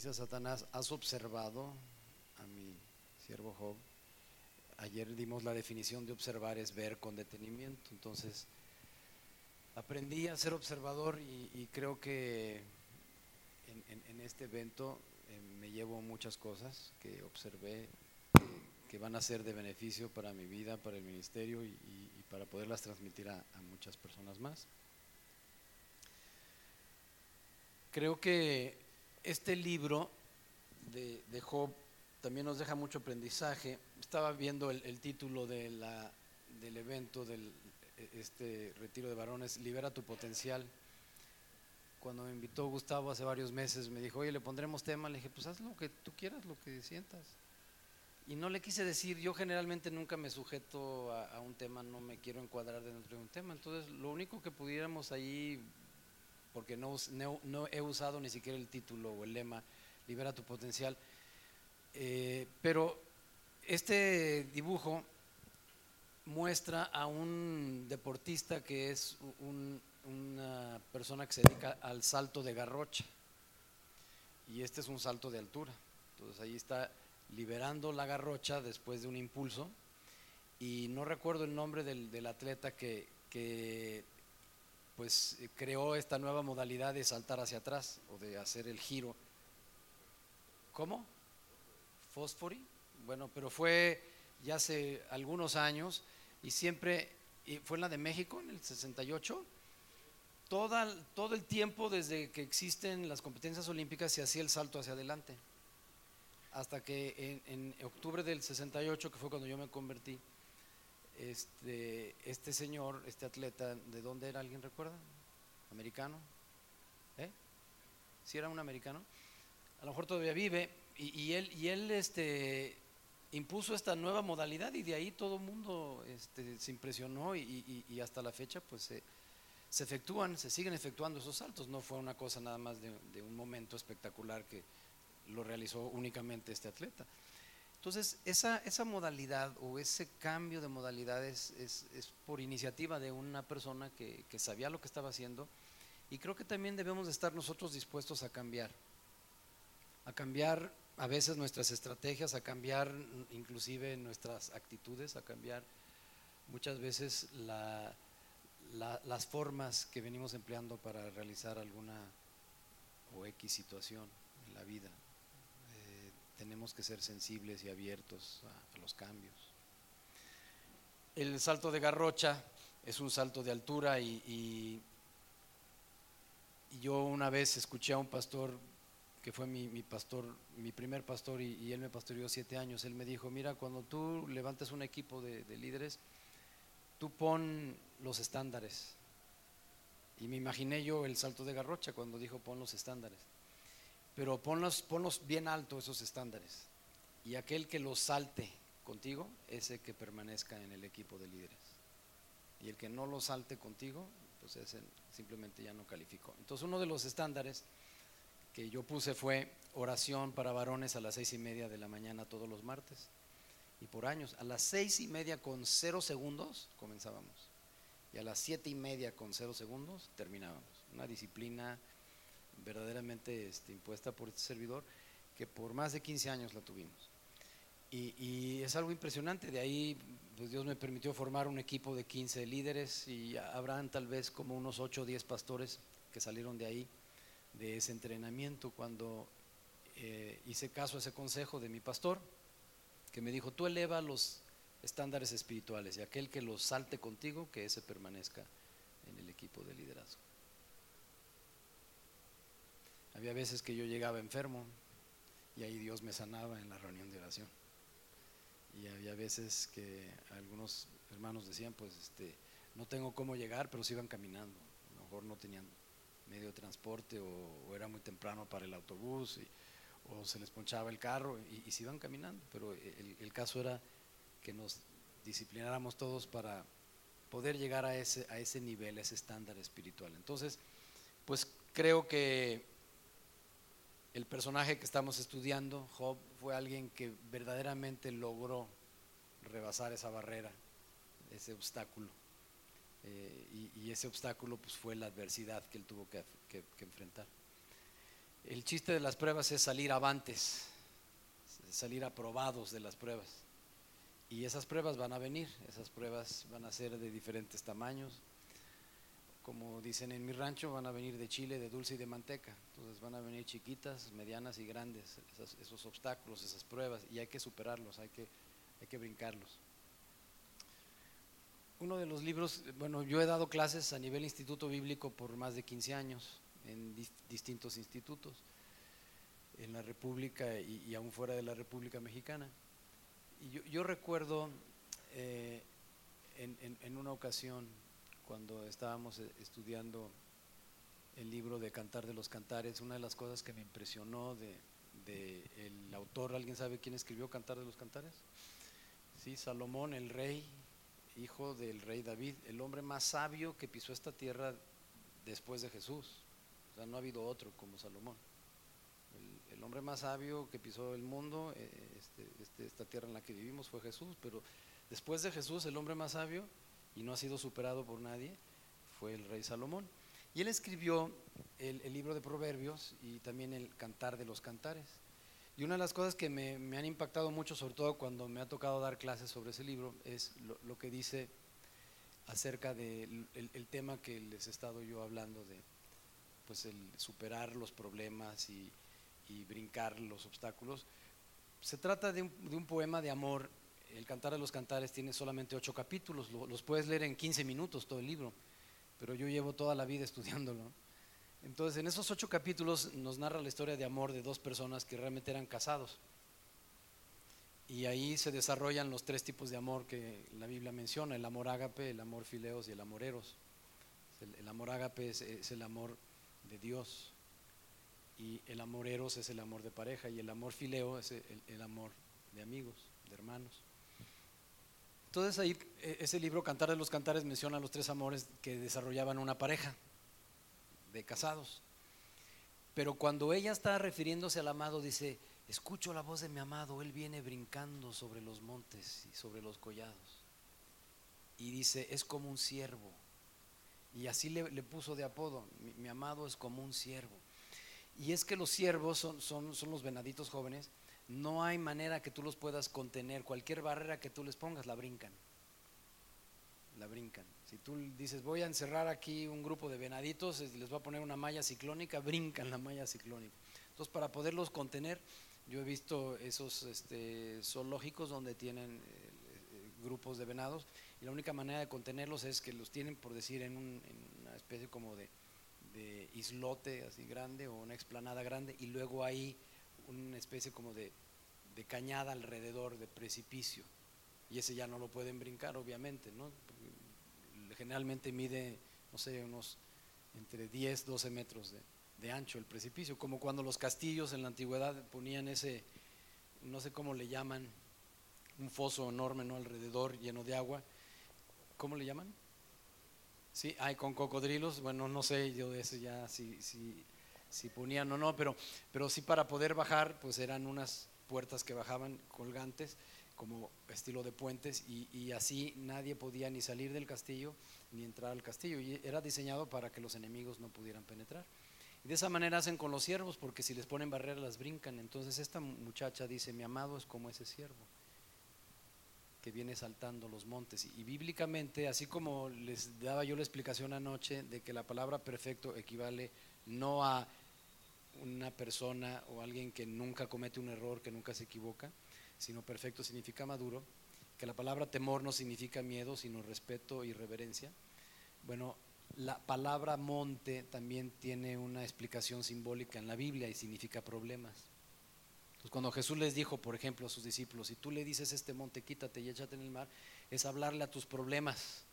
dice Satanás, ¿has observado a mi siervo Job? Ayer dimos la definición de observar es ver con detenimiento. Entonces, aprendí a ser observador y, creo que en, este evento eh, me llevo muchas cosas que observé que, van a ser de beneficio para mi vida, para el ministerio y, para poderlas transmitir a muchas personas más. Creo que este libro de, Job también nos deja mucho aprendizaje. Estaba viendo el, título del evento, del este retiro de varones, Libera tu potencial. Cuando me invitó Gustavo hace varios meses, me dijo, oye, le pondremos tema. Le dije, pues haz lo que tú quieras, lo que sientas. Y no le quise decir, yo generalmente nunca me sujeto a, a un tema, no me quiero encuadrar dentro de un tema. Entonces, lo único que pudiéramos ahí porque no, no, he usado ni siquiera el título o el lema, libera tu potencial. Eh, pero este dibujo muestra a un deportista que es una persona que se dedica al salto de garrocha. Y este es un salto de altura. Entonces ahí está liberando la garrocha después de un impulso. Y no recuerdo el nombre del, del atleta que, que pues eh, creó esta nueva modalidad de saltar hacia atrás o de hacer el giro. ¿Cómo? Fosfori. Bueno, pero fue ya hace algunos años y siempre, y fue en la de México en el 68, toda, todo el tiempo desde que existen las competencias olímpicas se hacía el salto hacia adelante. Hasta que en, en octubre del 68, que fue cuando yo me convertí, este, este señor, este atleta, ¿de dónde era? ¿Alguien recuerda? ¿Americano? ¿Eh? ¿Sí era un americano? A lo mejor todavía vive y, él, y él este, impuso esta nueva modalidad y de ahí todo el mundo este, se impresionó y, hasta la fecha pues se, se, efectúan, se siguen efectuando esos saltos. No fue una cosa nada más de un momento espectacular que lo realizó únicamente este atleta. Entonces, esa, modalidad o ese cambio de modalidades es, por iniciativa de una persona que, sabía lo que estaba haciendo. Y creo que también debemos de estar nosotros dispuestos a cambiar, a cambiar a veces nuestras estrategias, a cambiar inclusive nuestras actitudes, a cambiar muchas veces las formas que venimos empleando para realizar alguna o X situación en la vida tenemos que ser sensibles y abiertos a, los cambios. El salto de garrocha es un salto de altura y, yo una vez escuché a un pastor que fue mi, pastor, mi primer pastor y, él me pastoreó siete años, él me dijo, mira, cuando tú levantes un equipo de, de líderes, tú pon los estándares. Y me imaginé yo el salto de garrocha cuando dijo pon los estándares pero ponlos, ponlos bien alto esos estándares. Y aquel que los salte contigo, ese que permanezca en el equipo de líderes. Y el que no lo salte contigo, pues ese simplemente ya no calificó. Entonces uno de los estándares que yo puse fue oración para varones a las seis y media de la mañana todos los martes. Y por años, a las seis y media con cero segundos comenzábamos. Y a las siete y media con cero segundos terminábamos. Una disciplina verdaderamente este, impuesta por este servidor, que por más de 15 años la tuvimos. Y, es algo impresionante, de ahí pues Dios me permitió formar un equipo de 15 líderes y habrán tal vez como unos 8 o 10 pastores que salieron de ahí, de ese entrenamiento, cuando eh, hice caso a ese consejo de mi pastor, que me dijo, tú eleva los estándares espirituales y aquel que los salte contigo, que ese permanezca en el equipo de liderazgo. Había veces que yo llegaba enfermo y ahí Dios me sanaba en la reunión de oración. Y había veces que algunos hermanos decían, pues este, no tengo cómo llegar, pero se iban caminando. A lo mejor no tenían medio de transporte o, era muy temprano para el autobús o se les ponchaba el carro y, se iban caminando. Pero el, el, caso era que nos disciplináramos todos para poder llegar a ese, a ese nivel, a ese estándar espiritual. Entonces, pues creo que el personaje que estamos estudiando, Job, fue alguien que verdaderamente logró rebasar esa barrera, ese obstáculo. Eh, y, ese obstáculo pues, fue la adversidad que él tuvo que, enfrentar. El chiste de las pruebas es salir avantes, salir aprobados de las pruebas. Y esas pruebas van a venir, esas pruebas van a ser de diferentes tamaños. Como dicen en mi rancho, van a venir de chile, de dulce y de manteca. Entonces van a venir chiquitas, medianas y grandes, esos obstáculos, esas pruebas, y hay que superarlos, hay que, hay que brincarlos. Uno de los libros, bueno, yo he dado clases a nivel instituto bíblico por más de 15 años en distintos institutos, en la República y, aún fuera de la República Mexicana. Y yo, recuerdo eh, en, una ocasión, cuando estábamos eh, estudiando el libro de Cantar de los Cantares, una de las cosas que me impresionó de, el autor, ¿alguien sabe quién escribió Cantar de los Cantares? Sí, Salomón, el rey, hijo del rey David, el hombre más sabio que pisó esta tierra después de Jesús. O sea, no ha habido otro como Salomón. El, hombre más sabio que pisó el mundo, eh, este, este, esta tierra en la que vivimos, fue Jesús. Pero después de Jesús, el hombre más sabio, y no ha sido superado por nadie, fue el rey Salomón. Y él escribió el, el libro de Proverbios y también el Cantar de los Cantares. Y una de las cosas que me, han impactado mucho, sobre todo cuando me ha tocado dar clases sobre ese libro, es lo, que dice acerca del el tema que les he estado yo hablando de pues el superar los problemas y, brincar los obstáculos. Se trata de un, poema de amor. El Cantar de los Cantares tiene solamente ocho capítulos, los puedes leer en 15 minutos todo el libro, pero yo llevo toda la vida estudiándolo. Entonces, en esos ocho capítulos nos narra la historia de amor de dos personas que realmente eran casados. Y ahí se desarrollan los tres tipos de amor que la Biblia menciona, el amor ágape, el amor fileos y el amor eros. El, amor ágape es, el amor de Dios y el amor eros es el amor de pareja y el amor fileo es el amor de amigos, de hermanos. Entonces ahí e, ese libro Cantar de los Cantares menciona los tres amores que desarrollaban una pareja de casados. Pero cuando ella está refiriéndose al amado, dice, escucho la voz de mi amado, él viene brincando sobre los montes y sobre los collados. Y dice, es como un siervo. Y así le, puso de apodo, mi, amado es como un siervo. Y es que los siervos son, son, son los venaditos jóvenes, no hay manera que tú los puedas contener, cualquier barrera que tú les pongas la brincan la brincan. Si tú dices, voy a encerrar aquí un grupo de venaditos, les voy a poner una malla ciclónica, brincan la malla ciclónica. Entonces, para poderlos contener, yo he visto esos este, zoológicos donde tienen eh, eh, grupos de venados y la única manera de contenerlos es que los tienen, por decir, en, una especie como de, islote así grande o una explanada grande y luego hay una especie como de cañada alrededor de precipicio y ese ya no lo pueden brincar, obviamente, ¿no? Generalmente mide, no sé, unos entre 10, 12 metros de, ancho el precipicio, como cuando los castillos en la antigüedad ponían ese, no sé cómo le llaman, un foso enorme, ¿no? Alrededor, lleno de agua. ¿Cómo le llaman? Sí, hay con cocodrilos, bueno, no sé yo de ese ya si, si, si ponían o no, pero, pero sí para poder bajar, pues eran unas puertas que bajaban colgantes como estilo de puentes y, así nadie podía ni salir del castillo ni entrar al castillo y era diseñado para que los enemigos no pudieran penetrar. Y de esa manera hacen con los siervos porque si les ponen barreras las brincan. Entonces esta muchacha dice, mi amado es como ese siervo que viene saltando los montes. Y, bíblicamente, así como les daba yo la explicación anoche de que la palabra perfecto equivale no a una persona o alguien que nunca comete un error, que nunca se equivoca, sino perfecto significa maduro, que la palabra temor no significa miedo, sino respeto y reverencia. Bueno, la palabra monte también tiene una explicación simbólica en la Biblia y significa problemas. Entonces, cuando Jesús les dijo, por ejemplo, a sus discípulos, si tú le dices este monte, quítate y échate en el mar, es hablarle a tus problemas.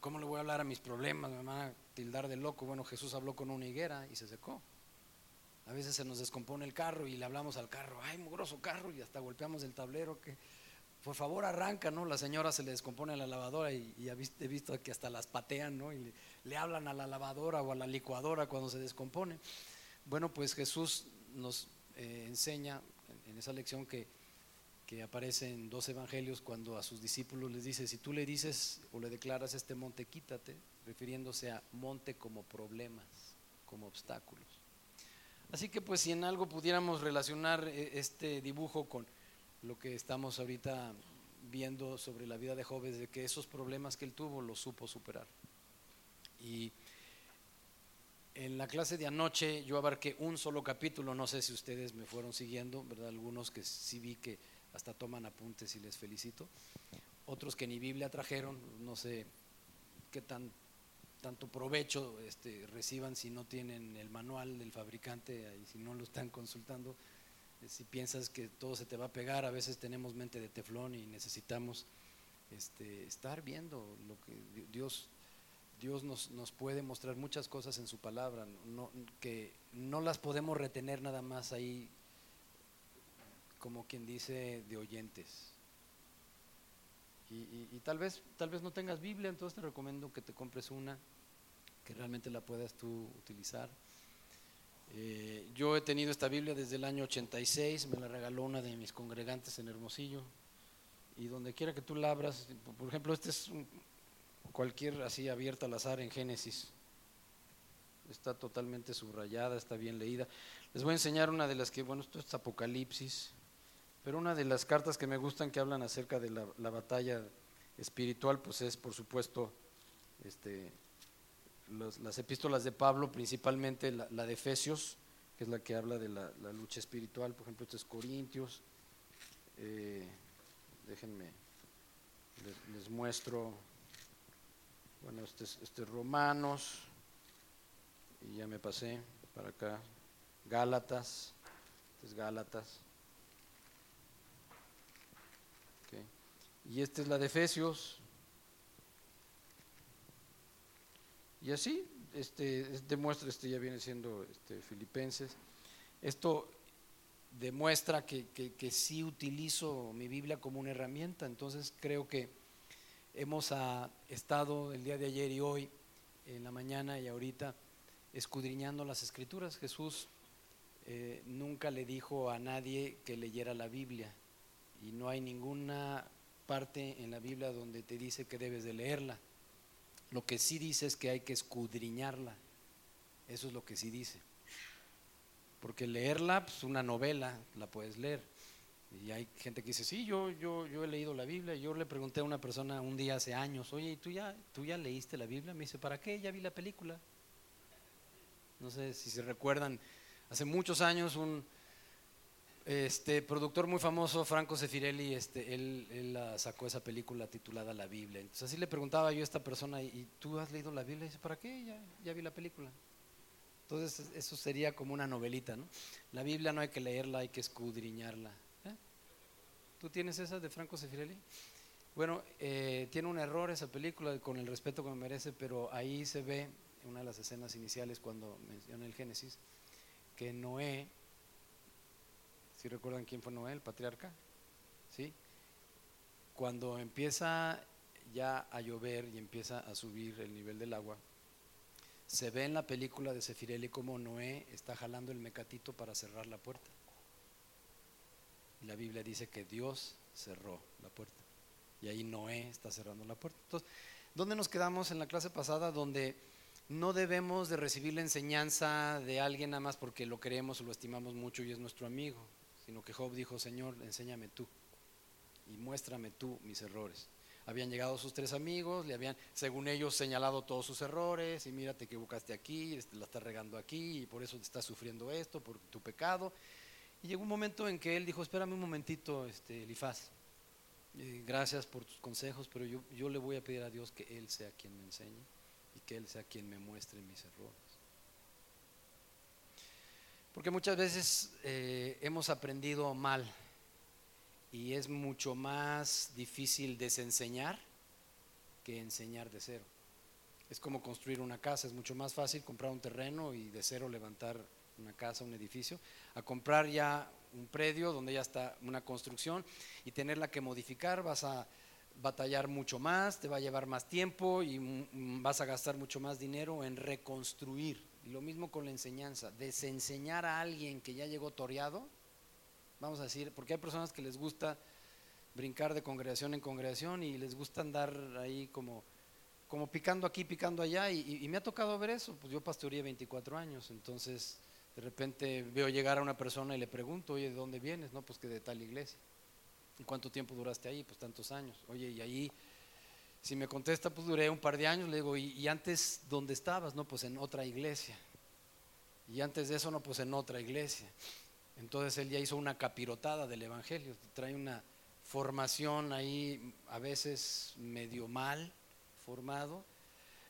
¿Cómo le voy a hablar a mis problemas? Me van a tildar de loco. Bueno, Jesús habló con una higuera y se secó. A veces se nos descompone el carro y le hablamos al carro, ay, mugroso carro, y hasta golpeamos el tablero, que por favor arranca, ¿no? La señora se le descompone la lavadora y, he visto que hasta las patean, ¿no? Y le, hablan a la lavadora o a la licuadora cuando se descompone. Bueno, pues Jesús nos eh, enseña en, esa lección que, que aparece en dos evangelios cuando a sus discípulos les dice, si tú le dices o le declaras este monte, quítate, refiriéndose a monte como problemas, como obstáculos. Así que pues si en algo pudiéramos relacionar eh, este dibujo con lo que estamos ahorita viendo sobre la vida de Job es de que esos problemas que él tuvo los supo superar. Y en la clase de anoche yo abarqué un solo capítulo, no sé si ustedes me fueron siguiendo, ¿verdad? Algunos que sí vi que hasta toman apuntes y les felicito. Otros que ni Biblia trajeron, no sé qué tan tanto provecho este, reciban si no tienen el manual del fabricante y si no lo están consultando. Eh, si piensas que todo se te va a pegar, a veces tenemos mente de teflón y necesitamos este, estar viendo lo que Dios, Dios nos, nos, puede mostrar muchas cosas en su palabra, que no las podemos retener nada más ahí, como quien dice, de oyentes. Y, tal vez tal vez no tengas Biblia, entonces te recomiendo que te compres una, que realmente la puedas tú utilizar. Eh, yo he tenido esta Biblia desde el año 86, me la regaló una de mis congregantes en Hermosillo, y donde quiera que tú la abras, por ejemplo, este es cualquier así abierta al azar en Génesis, está totalmente subrayada, está bien leída. Les voy a enseñar una de las que, bueno, esto es Apocalipsis, pero una de las cartas que me gustan que hablan acerca de la, batalla espiritual, pues es por supuesto este, las epístolas de Pablo, principalmente la, de Efesios, que es la que habla de la, lucha espiritual, por ejemplo, esto es Corintios, eh, déjenme, les, muestro, bueno, este es, este es Romanos, y ya me pasé para acá, Gálatas, este es Gálatas. Y esta es la de Efesios. Y así, este, demuestra, este ya viene siendo este, Filipenses. Esto demuestra que, que, sí utilizo mi Biblia como una herramienta. Entonces creo que hemos ah, estado el día de ayer y hoy, en la mañana y ahorita, escudriñando las escrituras. Jesús eh, nunca le dijo a nadie que leyera la Biblia y no hay ninguna parte en la Biblia donde te dice que debes de leerla. Lo que sí dice es que hay que escudriñarla. Eso es lo que sí dice. Porque leerla, pues una novela, la puedes leer. Y hay gente que dice, sí, yo, yo, yo he leído la Biblia. Yo le pregunté a una persona un día hace años, oye, ¿y tú ya, tú ya leíste la Biblia? Me dice, ¿para qué? Ya vi la película. No sé si se recuerdan, hace muchos años un, este productor muy famoso, Franco Sefirelli, este, él, sacó esa película titulada La Biblia. Entonces así le preguntaba yo a esta persona, ¿y tú has leído la Biblia? Y dice, ¿para qué? Ya, vi la película. Entonces eso sería como una novelita, ¿no? La Biblia no hay que leerla, hay que escudriñarla. ¿eh? ¿Tú tienes esa de Franco Sefirelli? Bueno, eh, tiene un error esa película con el respeto que me merece, pero ahí se ve, en una de las escenas iniciales cuando menciona el Génesis, que Noé si recuerdan quién fue Noé, el patriarca? ¿Sí? Cuando empieza ya a llover y empieza a subir el nivel del agua, se ve en la película de Sefirelli como Noé está jalando el mecatito para cerrar la puerta. Y la Biblia dice que Dios cerró la puerta. Y ahí Noé está cerrando la puerta. Entonces, ¿dónde nos quedamos en la clase pasada? Donde no debemos de recibir la enseñanza de alguien nada más porque lo queremos o lo estimamos mucho y es nuestro amigo sino que Job dijo, Señor, enséñame tú y muéstrame tú mis errores. Habían llegado sus tres amigos, le habían, según ellos, señalado todos sus errores, y mira, te equivocaste aquí, este, la estás regando aquí, y por eso te estás sufriendo esto, por tu pecado. Y llegó un momento en que él dijo, espérame un momentito, este, Elifaz, eh, gracias por tus consejos, pero yo, yo le voy a pedir a Dios que Él sea quien me enseñe y que Él sea quien me muestre mis errores. Porque muchas veces eh, hemos aprendido mal y es mucho más difícil desenseñar que enseñar de cero. Es como construir una casa, es mucho más fácil comprar un terreno y de cero levantar una casa, un edificio, a comprar ya un predio donde ya está una construcción y tenerla que modificar, vas a batallar mucho más, te va a llevar más tiempo y vas a gastar mucho más dinero en reconstruir y lo mismo con la enseñanza, desenseñar a alguien que ya llegó toreado, vamos a decir, porque hay personas que les gusta brincar de congregación en congregación y les gusta andar ahí como, como picando aquí, picando allá, y, me ha tocado ver eso, pues yo pastoreé 24 años, entonces De repente veo llegar a una persona y le pregunto, oye, ¿de dónde vienes? No, pues que de tal iglesia. ¿Y cuánto tiempo duraste ahí? Pues tantos años. Oye, y ahí, si me contesta, pues duré un par de años, le digo, ¿y, antes dónde estabas? No, pues en otra iglesia. Y antes de eso, no, pues en otra iglesia. Entonces él ya hizo una capirotada del Evangelio, trae una formación ahí a veces medio mal formado,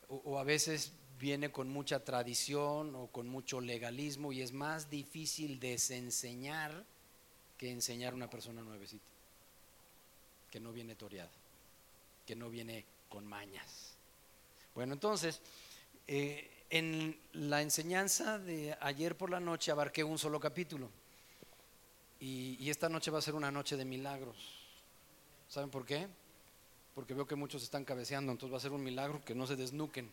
o, o, a veces viene con mucha tradición o con mucho legalismo y es más difícil desenseñar que enseñar a una persona nuevecita, que no viene toreada, que no viene con mañas. Bueno, entonces, eh, en la enseñanza de ayer por la noche abarqué un solo capítulo y, esta noche va a ser una noche de milagros. ¿Saben por qué? Porque veo que muchos están cabeceando, entonces va a ser un milagro que no se desnuquen.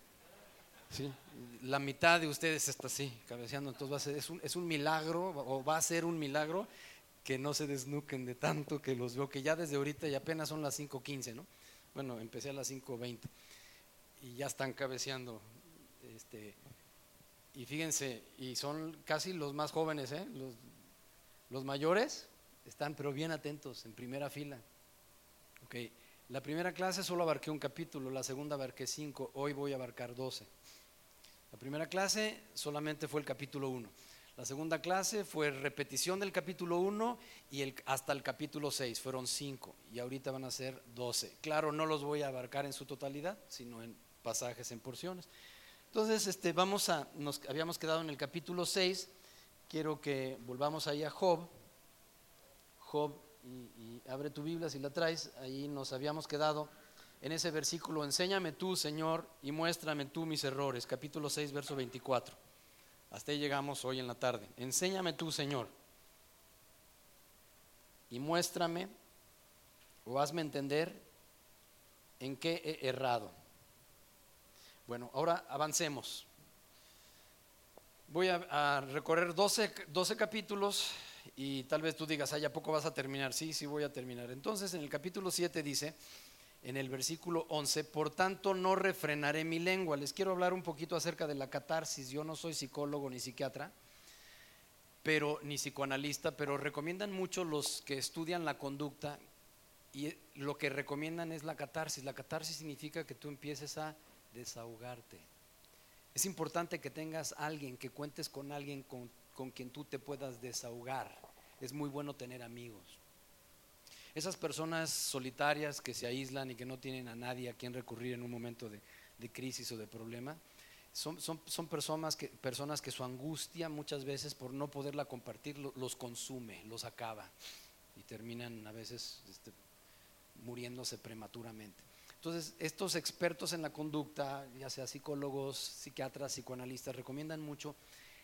¿sí? La mitad de ustedes está así, cabeceando, entonces va a ser, es, un, es un milagro, o va a ser un milagro que no se desnuquen de tanto que los veo, que ya desde ahorita y apenas son las 5.15, ¿no? Bueno, empecé a las 5.20 y ya están cabeceando. Este, y fíjense, y son casi los más jóvenes, ¿eh? los, los mayores están pero bien atentos, en primera fila. Okay. La primera clase solo abarqué un capítulo, la segunda abarqué cinco, hoy voy a abarcar doce. La primera clase solamente fue el capítulo 1. La segunda clase fue repetición del capítulo 1 y hasta el capítulo 6, fueron 5 y ahorita van a ser 12. Claro, no los voy a abarcar en su totalidad, sino en pasajes, en porciones. Entonces, este, vamos a, nos habíamos quedado en el capítulo 6, quiero que volvamos ahí a Job. Job, y, y abre tu Biblia si la traes, ahí nos habíamos quedado en ese versículo, enséñame tú, Señor, y muéstrame tú mis errores, capítulo 6, verso 24. Hasta ahí llegamos hoy en la tarde. Enséñame tú, Señor, y muéstrame o hazme entender en qué he errado. Bueno, ahora avancemos. Voy a, recorrer 12, 12, capítulos y tal vez tú digas, ay, ¿a poco vas a terminar? Sí, sí voy a terminar. Entonces, en el capítulo 7 dice, en el versículo 11, por tanto no refrenaré mi lengua. Les quiero hablar un poquito acerca de la catarsis. Yo no soy psicólogo ni psiquiatra, pero ni psicoanalista, pero recomiendan mucho los que estudian la conducta y lo que recomiendan es la catarsis. La catarsis significa que tú empieces a desahogarte. Es importante que tengas alguien, que cuentes con alguien con, con quien tú te puedas desahogar. Es muy bueno tener amigos. Esas personas solitarias que se aíslan y que no tienen a nadie a quien recurrir en un momento de, de crisis o de problema, son, son, son, personas, que, personas que su angustia muchas veces por no poderla compartir los consume, los acaba y terminan a veces este, muriéndose prematuramente. Entonces, estos expertos en la conducta, ya sea psicólogos, psiquiatras, psicoanalistas, recomiendan mucho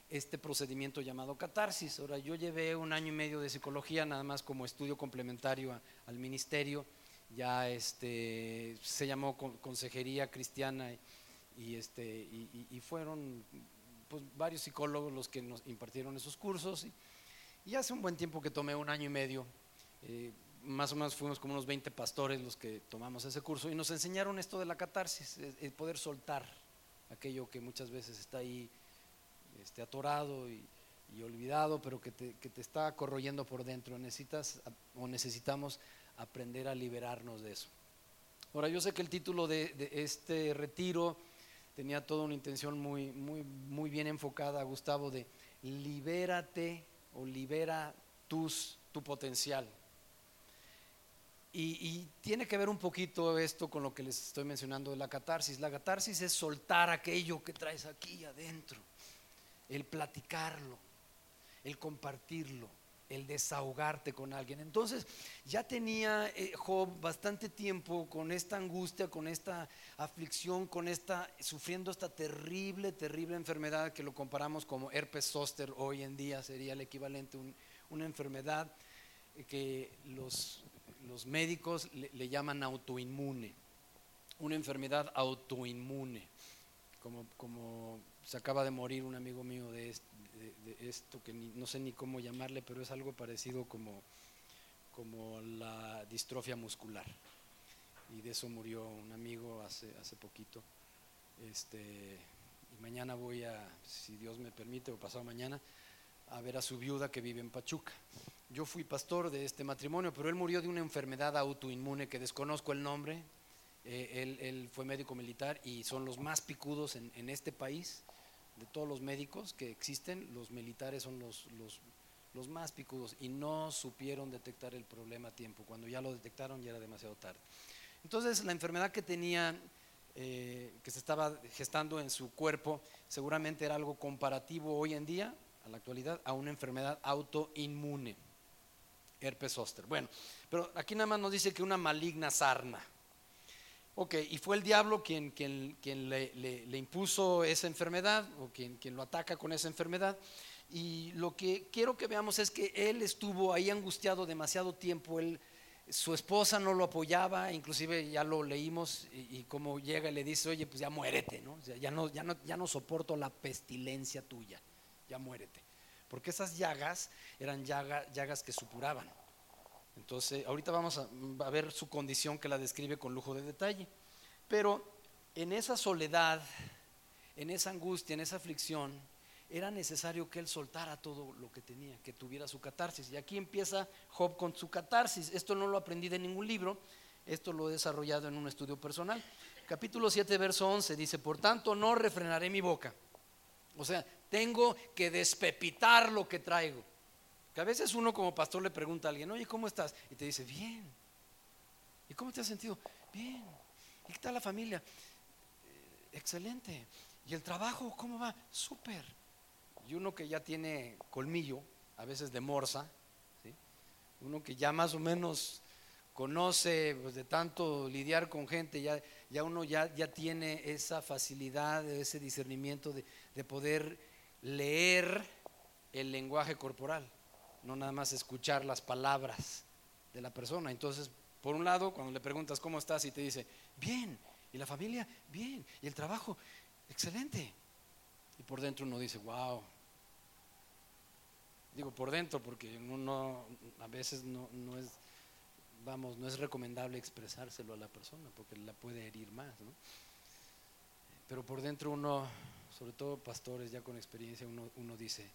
este procedimiento llamado catarsis. Ahora, yo llevé un año y medio de psicología nada más como estudio complementario a, al ministerio, ya este, se llamó Consejería Cristiana y, este, y, y fueron pues, varios psicólogos los que nos impartieron esos cursos. Y, y hace un buen tiempo que tomé un año y medio, eh, más o menos fuimos como unos 20 pastores los que tomamos ese curso y nos enseñaron esto de la catarsis, el poder soltar aquello que muchas veces está ahí este, atorado y, y, olvidado, pero que te, que te está corroyendo por dentro. Necesitas o necesitamos aprender a liberarnos de eso. Ahora, yo sé que el título de, de este retiro tenía toda una intención muy, muy, muy bien enfocada, Gustavo, de libérate o libera tus, tu potencial. Y, y, tiene que ver un poquito esto con lo que les estoy mencionando de la catarsis. La catarsis es soltar aquello que traes aquí adentro el platicarlo, el compartirlo, el desahogarte con alguien. Entonces ya tenía eh, Job bastante tiempo con esta angustia, con esta aflicción, con esta, sufriendo esta terrible, terrible enfermedad que lo comparamos como herpes zóster hoy en día, sería el equivalente a un, una enfermedad que los, médicos le llaman autoinmune, una enfermedad autoinmune, como, como se acaba de morir un amigo mío de, esto, de, de esto que ni, no sé ni cómo llamarle, pero es algo parecido como, como la distrofia muscular. Y de eso murió un amigo hace, hace poquito. Este, y mañana voy a, si Dios me permite, o pasado mañana, a ver a su viuda que vive en Pachuca. Yo fui pastor de este matrimonio, pero él murió de una enfermedad autoinmune que desconozco el nombre. Eh, él, fue médico militar y son los más picudos en, este país. De todos los médicos que existen, los militares son los, más picudos y no supieron detectar el problema a tiempo. Cuando ya lo detectaron ya era demasiado tarde. Entonces la enfermedad que tenía, eh, que se estaba gestando en su cuerpo, seguramente era algo comparativo hoy en día, a la actualidad, a una enfermedad autoinmune herpes zóster. Bueno, pero aquí nada más nos dice que una maligna sarna. Ok, y fue el diablo quien, quien, quien le, impuso esa enfermedad o quien, quien lo ataca con esa enfermedad. Y lo que quiero que veamos es que él estuvo ahí angustiado demasiado tiempo. Él, su esposa no lo apoyaba, inclusive ya lo leímos y, como llega y le dice, oye, pues ya muérete, ¿no? ya, no, ya, no, ya no soporto la pestilencia tuya, ya muérete porque esas llagas eran llagas que supuraban. Entonces, ahorita vamos a, ver su condición que la describe con lujo de detalle. Pero en esa soledad, en esa angustia, en esa aflicción, era necesario que él soltara todo lo que tenía, que tuviera su catarsis. Y aquí empieza Job con su catarsis. Esto no lo aprendí de ningún libro, esto lo he desarrollado en un estudio personal. Capítulo 7, verso 11 dice, por tanto no refrenaré mi boca. O sea, tengo que despepitar lo que traigo. A veces uno como pastor le pregunta a alguien, oye, ¿cómo estás? Y te dice, bien. ¿Y cómo te has sentido? Bien. ¿Y qué tal la familia? Eh, excelente. ¿Y el trabajo cómo va? Súper. Y uno que ya tiene colmillo, a veces de morsa, uno que ya más o menos conoce pues, de tanto lidiar con gente, ya, ya uno ya, ya tiene esa facilidad, ese discernimiento de poder leer el lenguaje corporal, no nada más escuchar las palabras de la persona. Entonces, por un lado, cuando le preguntas cómo estás y te dice, bien, y la familia, bien, y el trabajo, excelente. Y por dentro uno dice, wow. Digo por dentro porque uno a veces no, no es, vamos, no es recomendable expresárselo a la persona porque la puede herir más, ¿no? Pero por dentro uno sobre todo pastores ya con experiencia, uno, dice,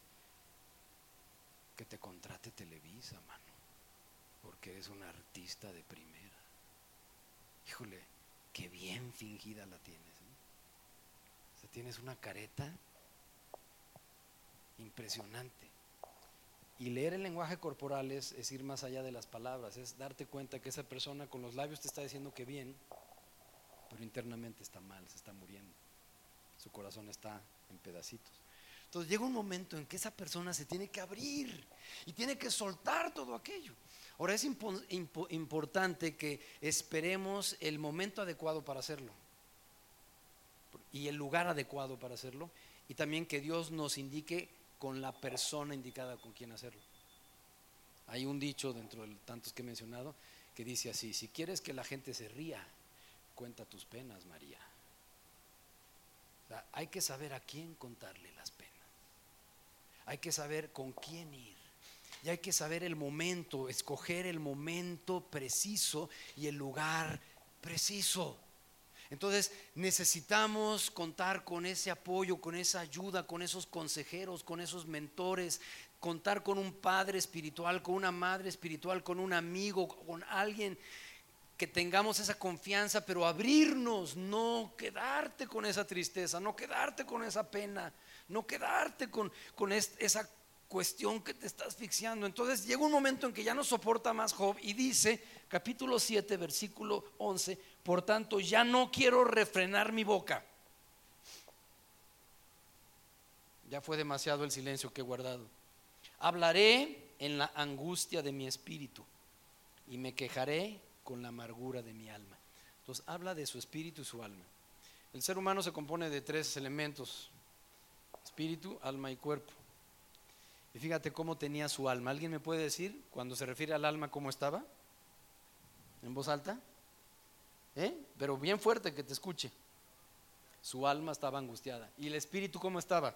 que te contrate Televisa, mano, porque eres un artista de primera. Híjole, qué bien fingida la tienes. O sea, tienes una careta impresionante. Y leer el lenguaje corporal es, es, ir más allá de las palabras, es darte cuenta que esa persona con los labios te está diciendo que bien, pero internamente está mal, se está muriendo su corazón está en pedacitos. Entonces llega un momento en que esa persona se tiene que abrir y tiene que soltar todo aquello. Ahora es importante que esperemos el momento adecuado para hacerlo y el lugar adecuado para hacerlo y también que Dios nos indique con la persona indicada con quien hacerlo. Hay un dicho dentro de tantos que he mencionado que dice así, si quieres que la gente se ría, cuenta tus penas, María hay que saber a quién contarle las penas. Hay que saber con quién ir. Y hay que saber el momento, escoger el momento preciso y el lugar preciso. Entonces necesitamos contar con ese apoyo, con esa ayuda, con esos consejeros, con esos mentores, contar con un padre espiritual, con una madre espiritual, con un amigo, con alguien que tengamos esa confianza, pero abrirnos, no quedarte con esa tristeza, no quedarte con esa pena, no quedarte con, con esa cuestión que te está asfixiando. Entonces llega un momento en que ya no soporta más Job y dice, capítulo 7, versículo 11, por tanto ya no quiero refrenar mi boca. Ya fue demasiado el silencio que he guardado. Hablaré en la angustia de mi espíritu y me quejaré con la amargura de mi alma. Entonces habla de su espíritu y su alma. El ser humano se compone de tres elementos, espíritu, alma y cuerpo. Y fíjate cómo tenía su alma. ¿Alguien me puede decir cuando se refiere al alma cómo estaba? ¿En voz alta? ¿Eh? Pero bien fuerte que te escuche. Su alma estaba angustiada. ¿Y el espíritu cómo estaba?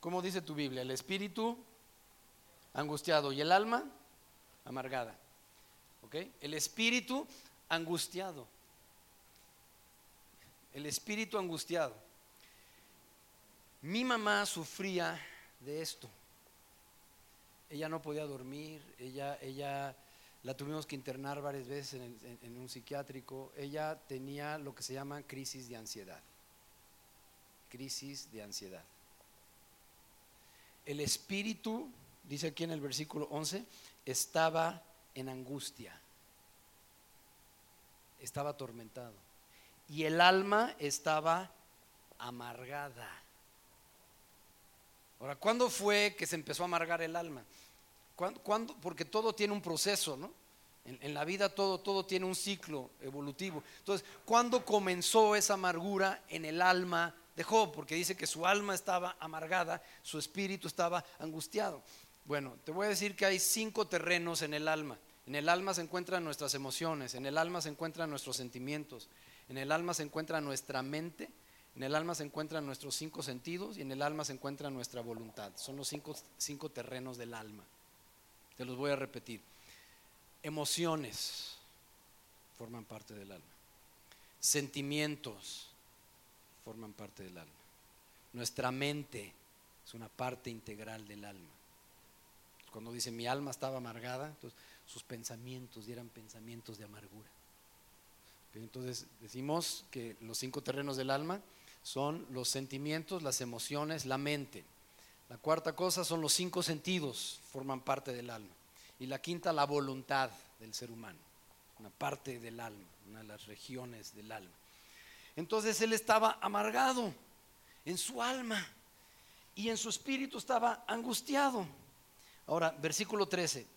¿Cómo dice tu Biblia? El espíritu angustiado y el alma amargada. ¿Ok? El espíritu angustiado. el espíritu angustiado. Mi mamá sufría de esto. Ella no podía dormir, ella, ella la tuvimos que internar varias veces en, en un psiquiátrico. Ella tenía lo que se llama crisis de ansiedad. Crisis de ansiedad. El espíritu, dice aquí en el versículo 11, estaba en angustia, estaba atormentado. Y el alma estaba amargada. Ahora, ¿cuándo fue que se empezó a amargar el alma? ¿Cuándo? Porque todo tiene un proceso, ¿no? En, la vida todo, todo tiene un ciclo evolutivo. Entonces, ¿cuándo comenzó esa amargura en el alma de Job? Porque dice que su alma estaba amargada, su espíritu estaba angustiado. Bueno, te voy a decir que hay cinco terrenos en el alma. En el alma se encuentran nuestras emociones, en el alma se encuentran nuestros sentimientos, en el alma se encuentra nuestra mente, en el alma se encuentran nuestros cinco sentidos y en el alma se encuentra nuestra voluntad. Son los cinco, cinco terrenos del alma. Te los voy a repetir. Emociones forman parte del alma. Sentimientos forman parte del alma. Nuestra mente es una parte integral del alma. Cuando dice mi alma estaba amargada, entonces sus pensamientos eran pensamientos de amargura. Entonces decimos que los cinco terrenos del alma son los sentimientos, las emociones, la mente. La cuarta cosa son los cinco sentidos, forman parte del alma. Y la quinta, la voluntad del ser humano, una parte del alma, una de las regiones del alma. Entonces él estaba amargado en su alma y en su espíritu estaba angustiado. Ahora, versículo 13.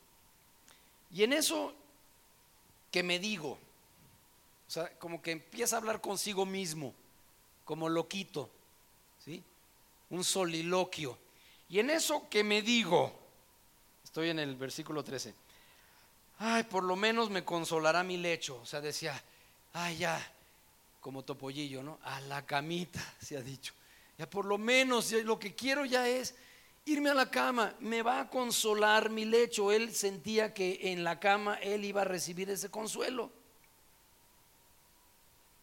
Y en eso que me digo, o sea, como que empieza a hablar consigo mismo, como loquito, ¿sí? Un soliloquio. Y en eso que me digo, estoy en el versículo 13, ay, por lo menos me consolará mi lecho. O sea, decía, ay, ya, como topollillo, ¿no? A la camita, se ha dicho. Ya por lo menos lo que quiero ya es irme a la cama, me va a consolar mi lecho. Él sentía que en la cama él iba a recibir ese consuelo.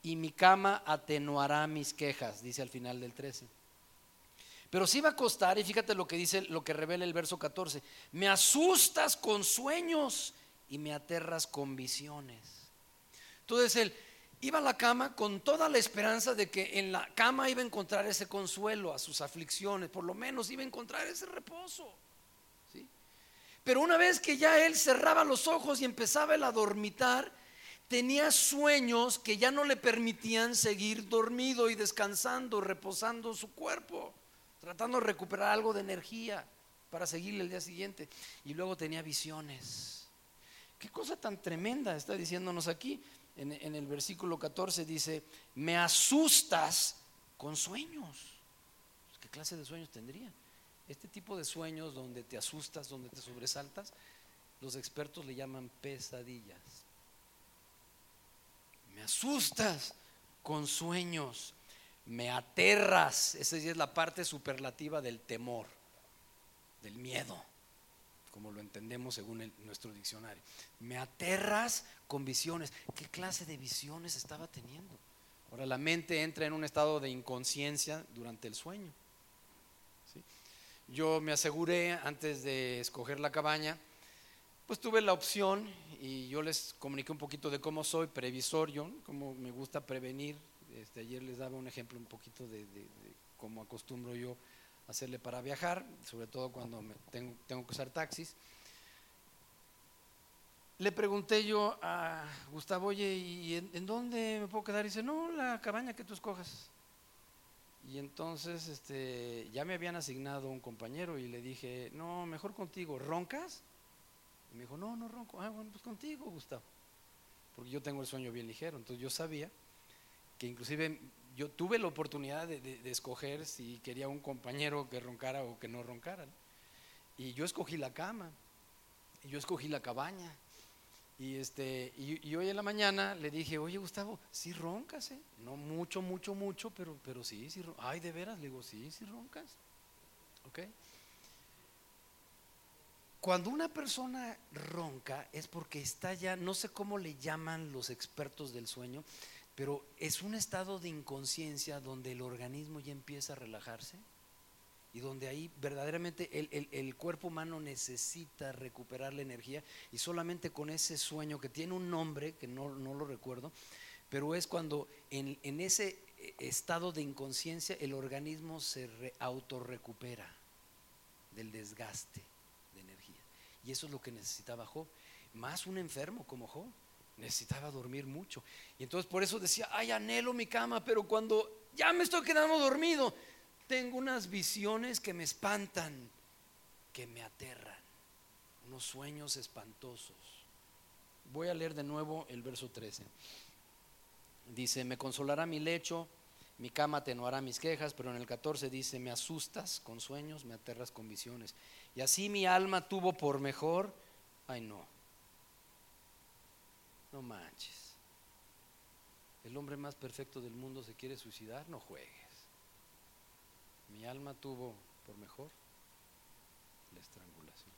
Y mi cama atenuará mis quejas, dice al final del 13. Pero sí va a acostar, y fíjate lo que dice, lo que revela el verso 14. Me asustas con sueños y me aterras con visiones. Entonces él, iba a la cama con toda la esperanza de que en la cama iba a encontrar ese consuelo a sus aflicciones, por lo menos iba a encontrar ese reposo. ¿sí? Pero una vez que ya él cerraba los ojos y empezaba a dormitar, tenía sueños que ya no le permitían seguir dormido y descansando, reposando su cuerpo, tratando de recuperar algo de energía para seguirle el día siguiente. Y luego tenía visiones. Qué cosa tan tremenda está diciéndonos aquí en, el versículo 14 dice, me asustas con sueños. ¿Qué clase de sueños tendría? Este tipo de sueños donde te asustas, donde te sobresaltas, los expertos le llaman pesadillas. Me asustas con sueños, me aterras. Esa es la parte superlativa del temor, del miedo como lo entendemos según nuestro diccionario. Me aterras con visiones. ¿Qué clase de visiones estaba teniendo? Ahora la mente entra en un estado de inconsciencia durante el sueño. Yo me aseguré antes de escoger la cabaña, pues tuve la opción y yo les comuniqué un poquito de cómo soy, previsorio, cómo me gusta prevenir. Este, ayer les daba un ejemplo un poquito de cómo acostumbro yo hacerle para viajar, sobre todo cuando tengo, tengo que usar taxis. Le pregunté yo a Gustavo, oye, ¿y en, dónde me puedo quedar? Y dice, no, la cabaña que tú escojas. Y entonces este, ya me habían asignado un compañero y le dije, no, mejor contigo, ¿roncas? Y me dijo, no, no ronco. Ah, bueno, pues contigo, Gustavo. Porque yo tengo el sueño bien ligero. Entonces yo sabía que inclusive yo tuve la oportunidad de, escoger si quería un compañero que roncara o que no roncara. Y yo escogí la cama, yo escogí la cabaña. Y, este, y, hoy en la mañana le dije, oye Gustavo, sí roncas, ¿eh? No mucho, mucho, mucho, pero, pero sí, sí roncas. Ay, de veras, le digo, sí, sí roncas. ¿Ok? Cuando una persona ronca es porque está ya, no sé cómo le llaman los expertos del sueño, pero es un estado de inconsciencia donde el organismo ya empieza a relajarse y donde ahí verdaderamente el, cuerpo humano necesita recuperar la energía y solamente con ese sueño que tiene un nombre, que no, lo recuerdo, pero es cuando en, ese estado de inconsciencia el organismo se autorrecupera del desgaste de energía. Y eso es lo que necesitaba Job. Más un enfermo como Job. Necesitaba dormir mucho. Y entonces por eso decía, ay, anhelo mi cama, pero cuando ya me estoy quedando dormido, tengo unas visiones que me espantan, que me aterran, unos sueños espantosos. Voy a leer de nuevo el verso 13. Dice, me consolará mi lecho, mi cama atenuará mis quejas, pero en el 14 dice, me asustas con sueños, me aterras con visiones. Y así mi alma tuvo por mejor, ay no, no manches. El hombre más perfecto del mundo se quiere suicidar, no juegues. Mi alma tuvo por mejor la estrangulación.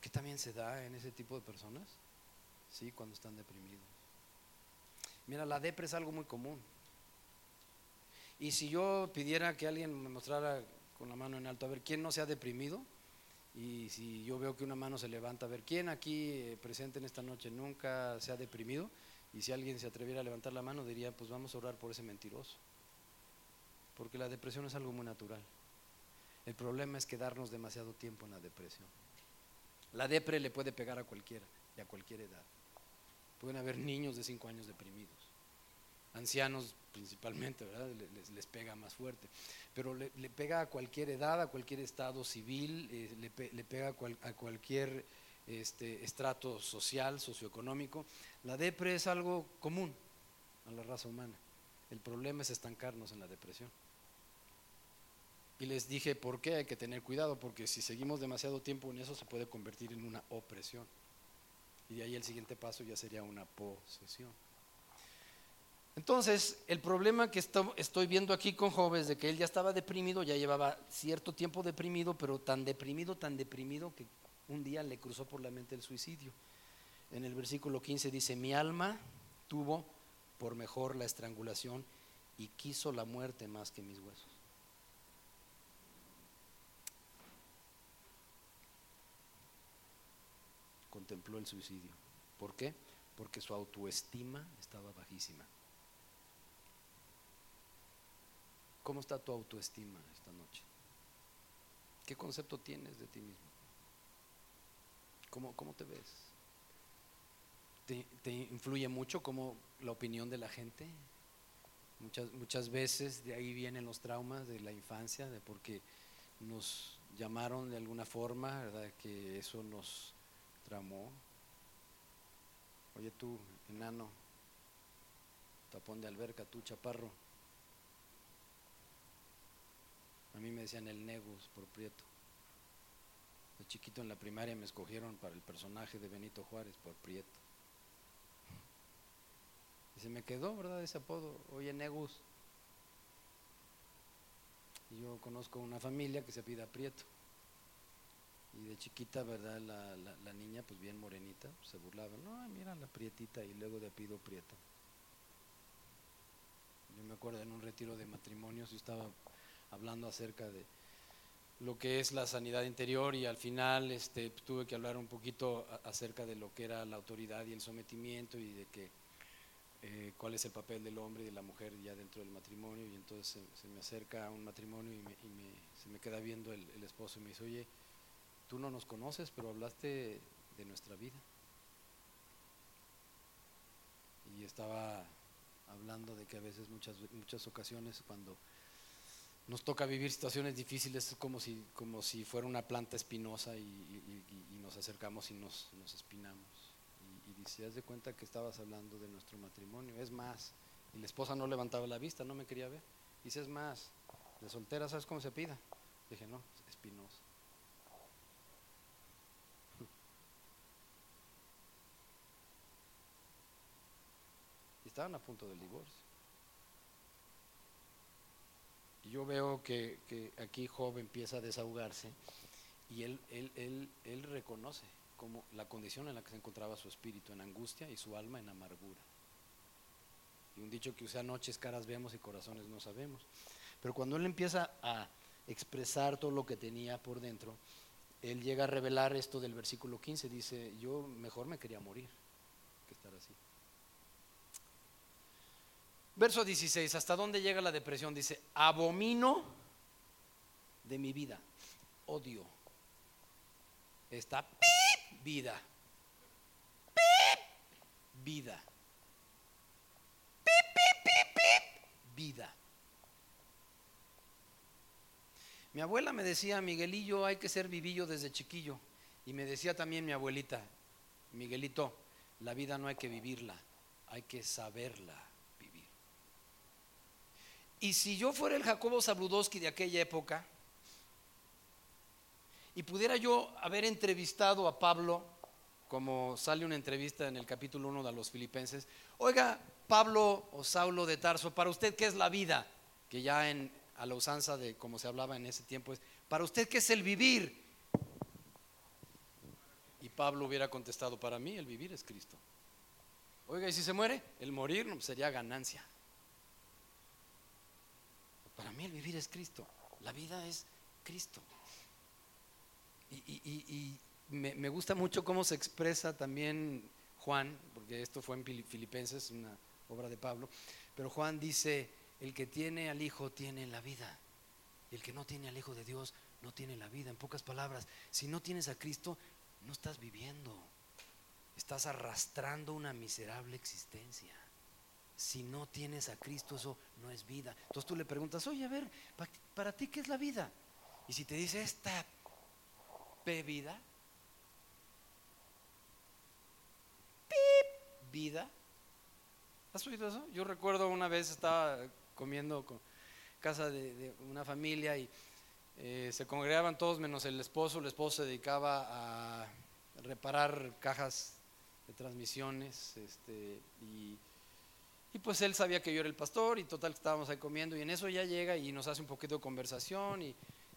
¿Qué también se da en ese tipo de personas? Sí, cuando están deprimidos. Mira, la depre es algo muy común. Y si yo pidiera que alguien me mostrara con la mano en alto a ver quién no se ha deprimido, y si yo veo que una mano se levanta, a ver quién aquí eh, presente en esta noche nunca se ha deprimido, y si alguien se atreviera a levantar la mano, diría, pues vamos a orar por ese mentiroso. Porque la depresión es algo muy natural. El problema es quedarnos demasiado tiempo en la depresión. La depre le puede pegar a cualquiera y a cualquier edad. Pueden haber niños de 5 años deprimidos, ancianos principalmente, ¿verdad? Les, pega más fuerte. Pero le, pega a cualquier edad, a cualquier estado civil, eh, le, pega a, cualquier este, estrato social, socioeconómico. La depre es algo común a la raza humana. El problema es estancarnos en la depresión. Y les dije por qué hay que tener cuidado, porque si seguimos demasiado tiempo en eso se puede convertir en una opresión. Y de ahí el siguiente paso ya sería una posesión. Entonces, el problema que estoy viendo aquí con Job es de que él ya estaba deprimido, ya llevaba cierto tiempo deprimido, pero tan deprimido, tan deprimido que un día le cruzó por la mente el suicidio. En el versículo 15 dice, mi alma tuvo por mejor la estrangulación y quiso la muerte más que mis huesos. Contempló el suicidio. ¿Por qué? Porque su autoestima estaba bajísima. ¿Cómo está tu autoestima esta noche? ¿Qué concepto tienes de ti mismo? ¿Cómo, cómo te ves? ¿Te, influye mucho la opinión de la gente? Muchas, muchas veces de ahí vienen los traumas de la infancia, de porque nos llamaron de alguna forma, ¿verdad? Que eso nos tramó. Oye tú, enano, tapón de alberca, tú, chaparro. A mí me decían el Negus por Prieto. De chiquito en la primaria me escogieron para el personaje de Benito Juárez por Prieto. Y se me quedó, ¿verdad? Ese apodo. Oye, Negus. Yo conozco una familia que se pida Prieto. Y de chiquita, ¿verdad? La, la, niña, pues bien morenita, se burlaba. No, mira la prietita y luego de pido Prieto. Yo me acuerdo en un retiro de matrimonios, yo estaba hablando acerca de lo que es la sanidad interior y al final este, tuve que hablar un poquito acerca de lo que era la autoridad y el sometimiento y de que eh, cuál es el papel del hombre y de la mujer ya dentro del matrimonio y entonces se, me acerca un matrimonio y, se me queda viendo el, el, esposo y me dice, oye, tú no nos conoces, pero hablaste de nuestra vida. Y estaba hablando de que a veces, muchas, muchas ocasiones, cuando nos toca vivir situaciones difíciles como si, como si fuera una planta espinosa y, nos acercamos y nos, espinamos. Y, y dice, haz de cuenta que estabas hablando de nuestro matrimonio. Es más, y la esposa no levantaba la vista, no me quería ver. Dice, es más, de soltera, ¿sabes cómo se pida? Dije, no, espinosa. Estaban a punto del divorcio. Y yo veo que, aquí Job empieza a desahogarse Y él, reconoce como la condición en la que se encontraba su espíritu, en angustia y su alma en amargura. Y un dicho que usa noches caras vemos y corazones no sabemos. Pero cuando él empieza a expresar todo lo que tenía por dentro, él llega a revelar esto del versículo 15, dice, yo mejor me quería morir que estar así. Verso 16, ¿hasta dónde llega la depresión? Dice, abomino de mi vida, odio. Está vida. vida. vida. Mi abuela me decía, Miguelillo, hay que ser vivillo desde chiquillo. Y me decía también mi abuelita, Miguelito, la vida no hay que vivirla, hay que saberla. Y si yo fuera el Jacobo Zabludowski de aquella época, y pudiera yo haber entrevistado a Pablo, como sale una entrevista en el capítulo 1 de los filipenses, oiga, Pablo o Saulo de Tarso, para usted, ¿qué es la vida? Que ya en, a la usanza de como se hablaba en ese tiempo es, para usted, ¿qué es el vivir? Y Pablo hubiera contestado, para mí el vivir es Cristo. Oiga, ¿y si se muere? El morir sería ganancia. Para mí el vivir es Cristo. La vida es Cristo. Y, me, gusta mucho cómo se expresa también Juan, porque esto fue en Filipenses, una obra de Pablo, pero Juan dice, el que tiene al Hijo tiene la vida, y el que no tiene al Hijo de Dios no tiene la vida. En pocas palabras, si no tienes a Cristo, no estás viviendo, estás arrastrando una miserable existencia. Si no tienes a Cristo, eso no es vida. Entonces tú le preguntas, oye, a ver, ¿para ti qué es la vida? Y si te dice esta bebida, vida. ¿Has oído eso? Yo recuerdo una vez estaba comiendo con casa de, una familia y eh, se congregaban todos menos el esposo. El esposo se dedicaba a reparar cajas de transmisiones este, y, y, pues él sabía que yo era el pastor y total estábamos ahí comiendo y en eso ya llega y nos hace un poquito de conversación y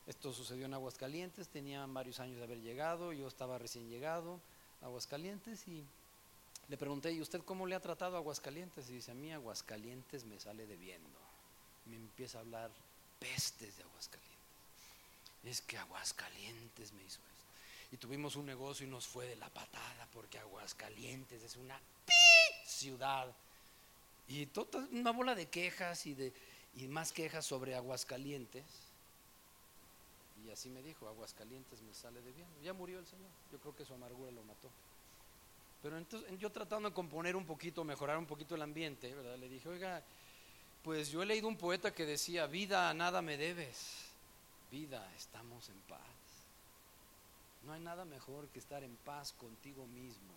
esto sucedió en Aguascalientes, tenía varios años de haber llegado, yo estaba recién llegado a Aguascalientes y le pregunté, ¿y usted cómo le ha tratado Aguascalientes? Y dice, a mí Aguascalientes me sale debiendo. Me empieza a hablar pestes de Aguascalientes. Es que Aguascalientes me hizo eso. Y tuvimos un negocio y nos fue de la patada porque Aguascalientes es una ciudad. Y toda una bola de quejas y, de, y más quejas sobre Aguascalientes. Y así me dijo, Aguascalientes me sale de bien. Ya murió el Señor. Yo creo que su amargura lo mató. Pero entonces yo tratando de componer un poquito, mejorar un poquito el ambiente, ¿verdad? Le dije, oiga, pues yo he leído un poeta que decía, vida nada me debes, vida estamos en paz. No hay nada mejor que estar en paz contigo mismo,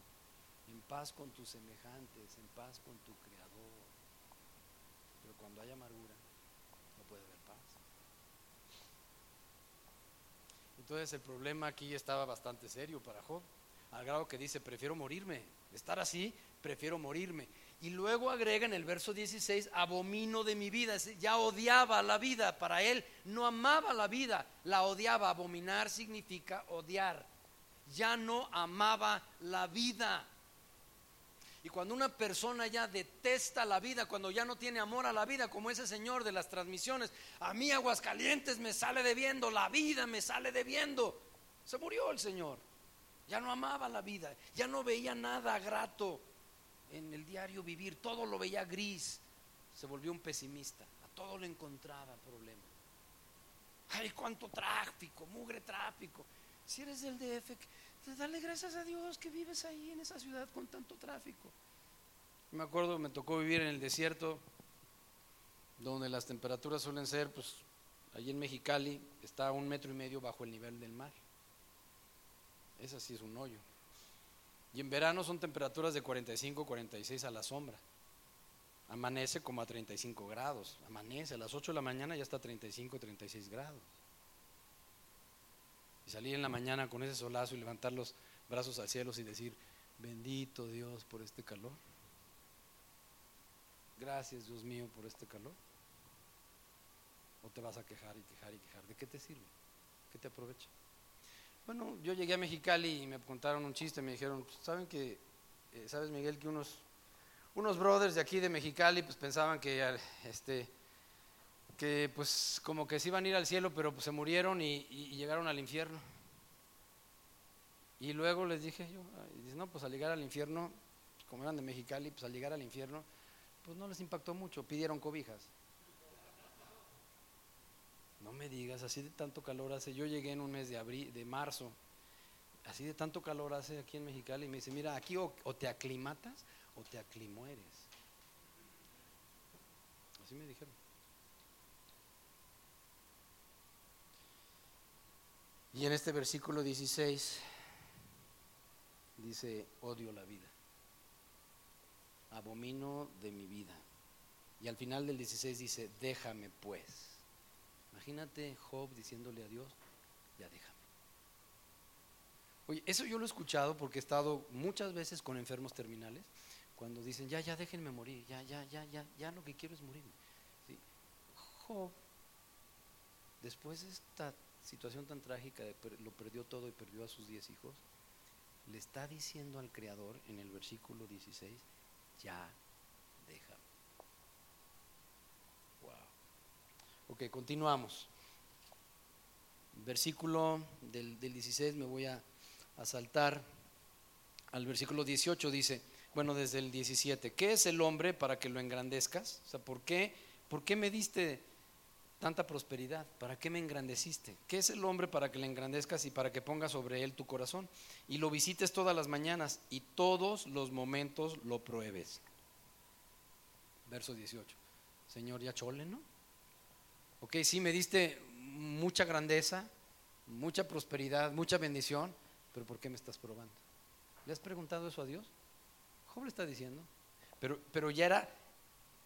en paz con tus semejantes, en paz con tu Creador. Pero cuando hay amargura, no puede haber paz. Entonces el problema aquí estaba bastante serio para Job, al grado que dice, prefiero morirme, estar así, prefiero morirme. Y luego agrega en el verso 16, abomino de mi vida, ya odiaba la vida, para él no amaba la vida, la odiaba, abominar significa odiar, ya no amaba la vida. Y cuando una persona ya detesta la vida, cuando ya no tiene amor a la vida, como ese señor de las transmisiones, a mí Aguascalientes me sale debiendo, la vida me sale debiendo. Se murió el Señor. Ya no amaba la vida, ya no veía nada grato en el diario vivir, todo lo veía gris. Se volvió un pesimista, a todo le encontraba problema. Ay, cuánto tráfico, mugre tráfico. Si eres del DF, dale gracias a Dios que vives ahí en esa ciudad con tanto tráfico. Me acuerdo, me tocó vivir en el desierto, donde las temperaturas suelen ser, pues, allí en Mexicali, está a un metro y medio bajo el nivel del mar. Esa sí es un hoyo. Y en verano son temperaturas de 45, 46 a la sombra. Amanece como a 35 grados. Amanece a las 8 de la mañana ya está a 35, 36 grados. Y salir en la mañana con ese solazo y levantar los brazos al cielo y decir, bendito Dios por este calor. Gracias Dios mío por este calor. O te vas a quejar y quejar y quejar. ¿De qué te sirve? ¿Qué te aprovecha? Bueno, yo llegué a Mexicali y me contaron un chiste, me dijeron, pues, ¿saben que, eh, sabes Miguel, que unos, unos brothers de aquí de Mexicali pues pensaban que, este, que pues como que se iban a ir al cielo, pero pues se murieron y, llegaron al infierno. Y luego les dije yo, no, pues al llegar al infierno, como eran de Mexicali, pues al llegar al infierno, pues no les impactó mucho, pidieron cobijas. No me digas, así de tanto calor hace. Yo llegué en un mes de abril, de marzo. Así de tanto calor hace aquí en Mexicali. Y me dice, mira, aquí o, te aclimatas o te aclimueres. Así me dijeron. Y en este versículo 16 dice, odio la vida. Abomino de mi vida. Y al final del 16 dice, déjame pues. Imagínate Job diciéndole a Dios, ya déjame. Oye, eso yo lo he escuchado porque he estado muchas veces con enfermos terminales, cuando dicen, ya, ya déjenme morir, ya, ya, ya, ya, ya lo que quiero es morirme. Job, después de esta situación tan trágica, de lo perdió todo y perdió a sus diez hijos, le está diciendo al Creador en el versículo 16, ya Ok, continuamos. Versículo del, 16 me voy a, saltar al versículo 18, dice, bueno, desde el 17, ¿qué es el hombre para que lo engrandezcas? O sea, ¿por qué, ¿por qué me diste tanta prosperidad? ¿Para qué me engrandeciste? ¿Qué es el hombre para que le engrandezcas y para que pongas sobre él tu corazón? Y lo visites todas las mañanas y todos los momentos lo pruebes. Verso 18. Señor, ya chole, ¿no? Ok, sí, me diste mucha grandeza, mucha prosperidad, mucha bendición, pero ¿por qué me estás probando? ¿Le has preguntado eso a Dios? Job le está diciendo. Pero, pero ya era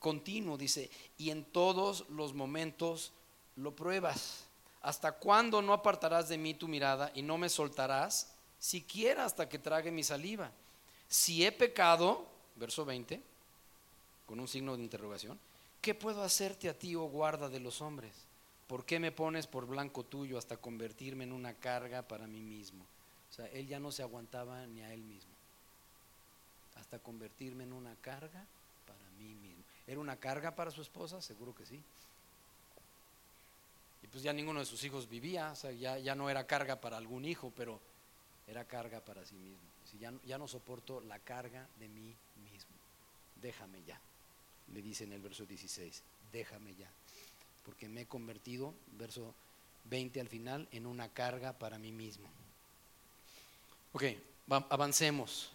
continuo, dice, y en todos los momentos lo pruebas. ¿Hasta cuándo no apartarás de mí tu mirada y no me soltarás, siquiera hasta que trague mi saliva? Si he pecado, verso 20, con un signo de interrogación, ¿Qué puedo hacerte a ti, oh guarda de los hombres? ¿Por qué me pones por blanco tuyo hasta convertirme en una carga para mí mismo? O sea, él ya no se aguantaba ni a él mismo. Hasta convertirme en una carga para mí mismo. ¿Era una carga para su esposa? Seguro que sí. Y pues ya ninguno de sus hijos vivía, ya, ya no era carga para algún hijo, pero era carga para sí mismo. Si ya, ya no soporto la carga de mí mismo, déjame ya le dice en el verso 16, déjame ya, porque me he convertido, verso 20 al final, en una carga para mí mismo. Ok, avancemos.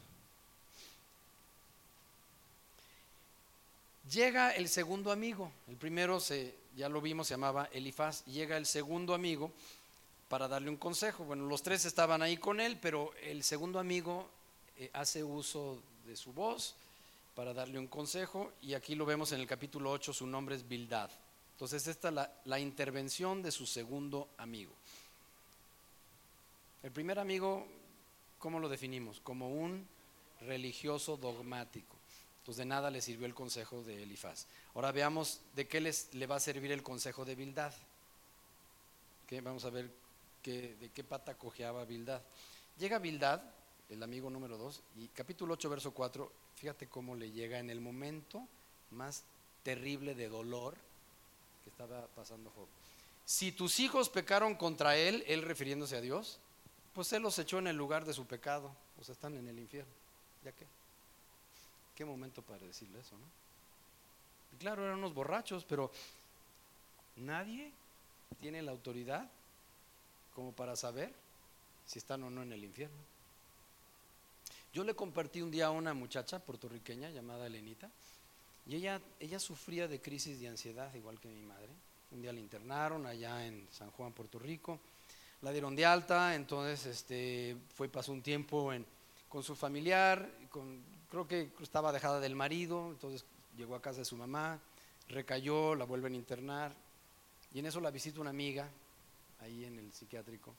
Llega el segundo amigo, el primero se, ya lo vimos, se llamaba Elifaz, llega el segundo amigo para darle un consejo. Bueno, los tres estaban ahí con él, pero el segundo amigo eh, hace uso de su voz para darle un consejo y aquí lo vemos en el capítulo 8, su nombre es Bildad. Entonces esta es la, intervención de su segundo amigo. El primer amigo, ¿cómo lo definimos? Como un religioso dogmático. Entonces de nada le sirvió el consejo de Elifaz. Ahora veamos de qué les, le va a servir el consejo de Bildad. Vamos a ver de qué pata cojeaba Bildad. Llega Bildad, el amigo número 2, y capítulo 8, verso 4, Fíjate cómo le llega en el momento más terrible de dolor que estaba pasando Job. Si tus hijos pecaron contra él, él refiriéndose a Dios, pues él los echó en el lugar de su pecado, o sea, están en el infierno. ¿Ya qué? ¿Qué momento para decirle eso, no? Y claro, eran unos borrachos, pero nadie tiene la autoridad como para saber si están o no en el infierno. Yo le compartí un día a una muchacha puertorriqueña llamada Elenita y ella, ella sufría de crisis de ansiedad igual que mi madre. Un día la internaron allá en San Juan, Puerto Rico. La dieron de alta, entonces este, fue pasó un tiempo con su familiar, con, creo que estaba dejada del marido, entonces llegó a casa de su mamá, recayó, la vuelven a internar y en eso la visita una amiga ahí en el psiquiátrico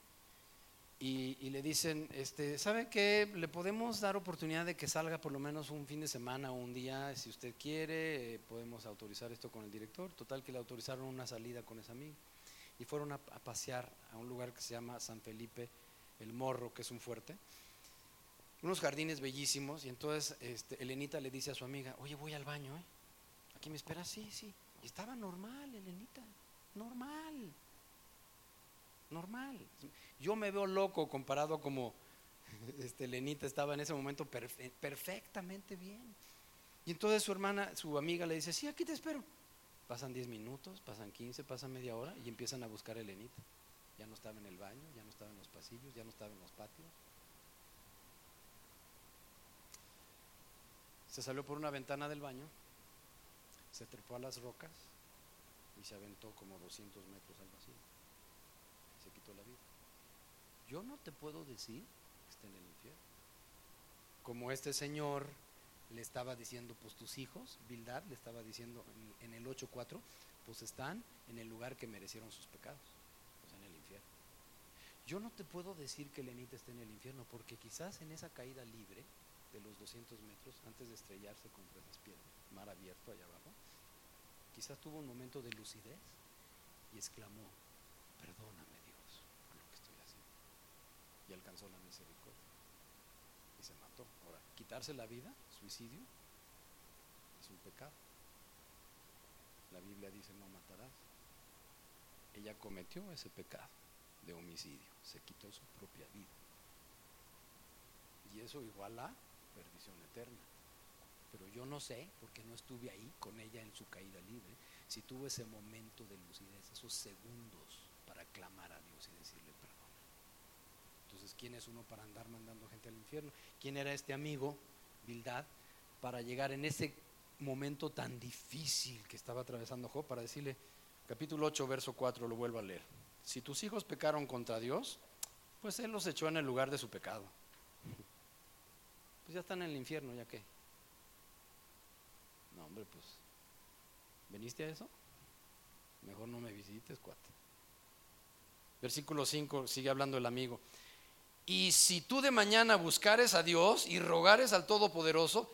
y, le dicen, este, ¿sabe qué? Le podemos dar oportunidad de que salga por lo menos un fin de semana o un día, si usted quiere, eh, podemos autorizar esto con el director. Total que le autorizaron una salida con esa amiga y fueron a, pasear a un lugar que se llama San Felipe el morro, que es un fuerte, unos jardines bellísimos, y entonces este, Elenita le dice a su amiga, oye, voy al baño, ¿eh? ¿Aquí me esperas? Sí, sí. Y estaba normal, Elenita, normal, normal. Yo me veo loco comparado como este, Elenita estaba en ese momento perfectamente bien. Y entonces su hermana, su amiga le dice, sí, aquí te espero. Pasan 10 minutos, pasan 15, pasan media hora y empiezan a buscar a Elenita. Ya no estaba en el baño, ya no estaba en los pasillos, ya no estaba en los patios. Se salió por una ventana del baño, se trepó a las rocas y se aventó como 200 metros al vacío. Se quitó la vida. Yo no te puedo decir que esté en el infierno. Como este señor le estaba diciendo, pues tus hijos, Bildad le estaba diciendo en, el 8.4, pues están en el lugar que merecieron sus pecados, pues en el infierno. Yo no te puedo decir que Lenita esté en el infierno, porque quizás en esa caída libre de los 200 metros, antes de estrellarse contra esas piedras, mar abierto allá abajo, quizás tuvo un momento de lucidez y exclamó, perdóname Dios por lo que estoy haciendo. Y alcanzó la misericordia y se mató. Ahora, quitarse la vida suicidio es un pecado. La Biblia dice no matarás. Ella cometió ese pecado de homicidio, se quitó su propia vida. Y eso igual a perdición eterna. Pero yo no sé, porque no estuve ahí con ella en su caída libre, si tuvo ese momento de lucidez, esos segundos para clamar a Dios y decirle perdón. Entonces, ¿quién es uno para andar mandando gente al infierno? ¿Quién era este amigo Bildad para llegar en ese momento tan difícil que estaba atravesando Job para decirle, capítulo 8, verso 4, lo vuelvo a leer. Si tus hijos pecaron contra Dios, pues Él los echó en el lugar de su pecado. Pues ya están en el infierno, ¿ya qué? No, hombre, pues, ¿veniste a eso? Mejor no me visites, cuate. Versículo 5, sigue hablando el amigo. Y si tú de mañana buscares a Dios y rogares al Todopoderoso,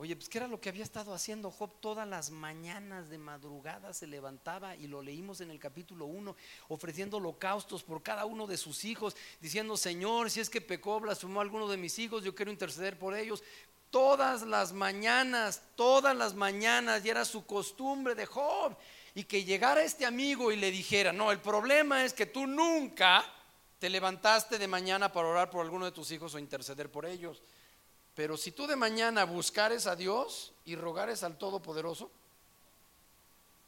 oye, pues ¿qué era lo que había estado haciendo Job todas las mañanas de madrugada? Se levantaba y lo leímos en el capítulo 1, ofreciendo holocaustos por cada uno de sus hijos, diciendo, Señor, si es que pecó, blasfemó alguno de mis hijos, yo quiero interceder por ellos. Todas las mañanas, todas las mañanas, y era su costumbre de Job. Y que llegara este amigo y le dijera, no, el problema es que tú nunca te levantaste de mañana para orar por alguno de tus hijos o interceder por ellos. Pero si tú de mañana buscares a Dios y rogares al Todopoderoso,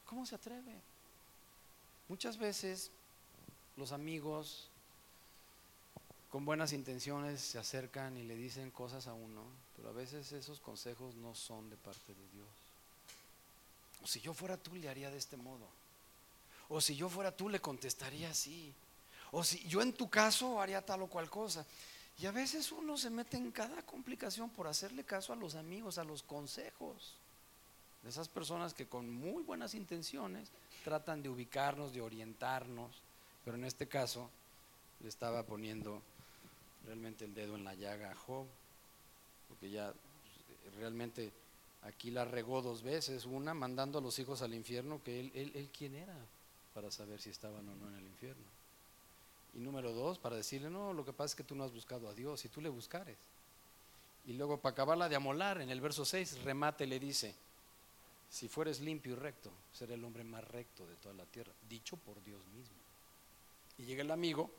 ¿cómo se atreve? Muchas veces los amigos con buenas intenciones se acercan y le dicen cosas a uno, pero a veces esos consejos no son de parte de Dios. O si yo fuera tú le haría de este modo. O si yo fuera tú le contestaría así. O si yo en tu caso haría tal o cual cosa. Y a veces uno se mete en cada complicación por hacerle caso a los amigos, a los consejos de esas personas que con muy buenas intenciones tratan de ubicarnos, de orientarnos, pero en este caso le estaba poniendo realmente el dedo en la llaga a Job, porque ya pues, realmente aquí la regó dos veces, una mandando a los hijos al infierno, que él, él, él quién era para saber si estaban o no en el infierno. Y número dos, para decirle, no, lo que pasa es que tú no has buscado a Dios y tú le buscares. Y luego para acabarla de amolar, en el verso 6, remate le dice, si fueres limpio y recto, seré el hombre más recto de toda la tierra, dicho por Dios mismo. Y llega el amigo,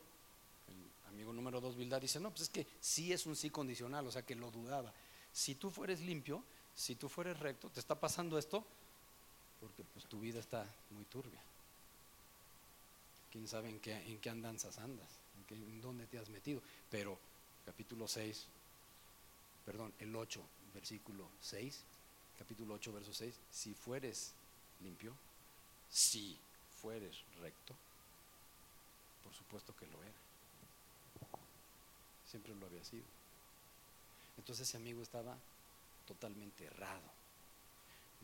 el amigo número dos, Bildad, dice, no, pues es que sí es un sí condicional, o sea que lo dudaba. Si tú fueres limpio, si tú fueres recto, te está pasando esto porque pues tu vida está muy turbia quién sabe en qué, en qué andanzas andas, en, en dónde te has metido. Pero capítulo 6, perdón, el 8, versículo 6, capítulo 8, verso 6, si fueres limpio, si fueres recto, por supuesto que lo era. Siempre lo había sido. Entonces ese amigo estaba totalmente errado.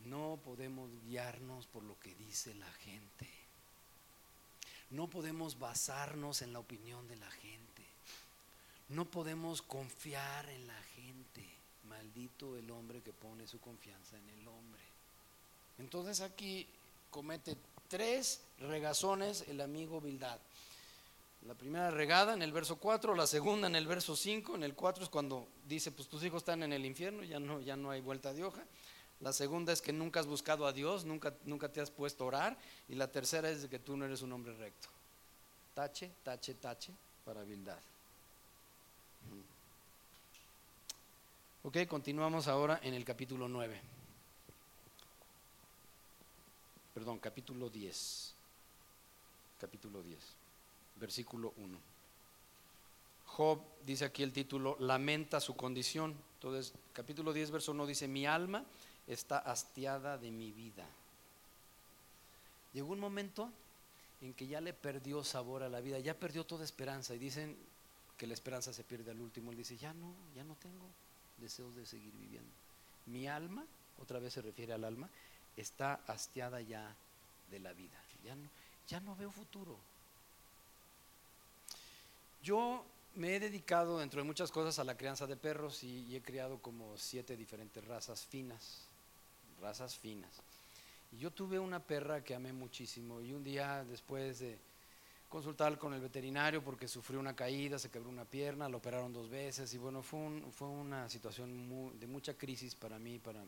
No podemos guiarnos por lo que dice la gente. No podemos basarnos en la opinión de la gente. No podemos confiar en la gente. Maldito el hombre que pone su confianza en el hombre. Entonces aquí comete tres regazones el amigo Bildad. La primera regada en el verso 4, la segunda en el verso 5, en el 4 es cuando dice, pues tus hijos están en el infierno, ya no, ya no hay vuelta de hoja. La segunda es que nunca has buscado a Dios, nunca, nunca te has puesto a orar. Y la tercera es que tú no eres un hombre recto. Tache, tache, tache para habilidad. Ok, continuamos ahora en el capítulo 9. Perdón, capítulo 10. Capítulo 10, versículo 1. Job dice aquí el título, lamenta su condición. Entonces, capítulo 10, verso 1 dice, mi alma está hastiada de mi vida. Llegó un momento en que ya le perdió sabor a la vida, ya perdió toda esperanza. Y dicen que la esperanza se pierde al último. Él dice, ya no, ya no tengo deseos de seguir viviendo. Mi alma, otra vez se refiere al alma, está hastiada ya de la vida. Ya no, ya no veo futuro. Yo me he dedicado, dentro de muchas cosas, a la crianza de perros y, he criado como siete diferentes razas finas, razas finas. Y yo tuve una perra que amé muchísimo y un día después de consultar con el veterinario porque sufrió una caída, se quebró una pierna, lo operaron dos veces y bueno, fue, fue una situación de mucha crisis para mí, para,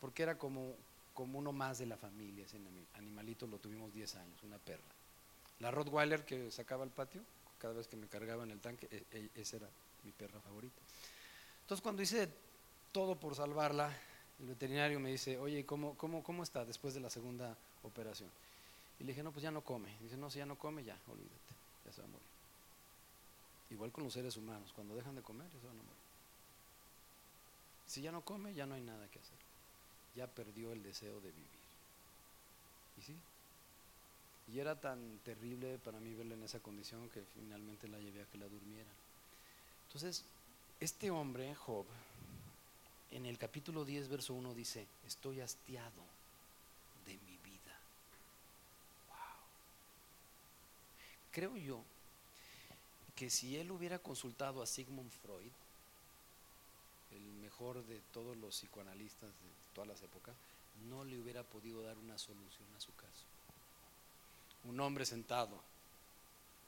porque era como, como uno más de la familia, ese animalito lo tuvimos 10 años, una perra. La Rottweiler que sacaba al patio, cada vez que me cargaba en el tanque, e, e, esa era mi perra favorita. Entonces cuando hice todo por salvarla, el veterinario me dice, oye, ¿cómo, cómo, cómo está después de la segunda operación? Y le dije, no, pues ya no come. Dice, no, si ya no come, ya, olvídate, ya se va a morir. Igual con los seres humanos, cuando dejan de comer, ya se van a morir. Si ya no come, ya no hay nada que hacer. Ya perdió el deseo de vivir. ¿Y sí? Y era tan terrible para mí verla en esa condición que finalmente la llevé a que la durmiera. Entonces, este hombre, Job, en el capítulo 10, verso 1 dice, estoy hastiado de mi Creo yo que si él hubiera consultado a Sigmund Freud, el mejor de todos los psicoanalistas de todas las épocas, no le hubiera podido dar una solución a su caso. Un hombre sentado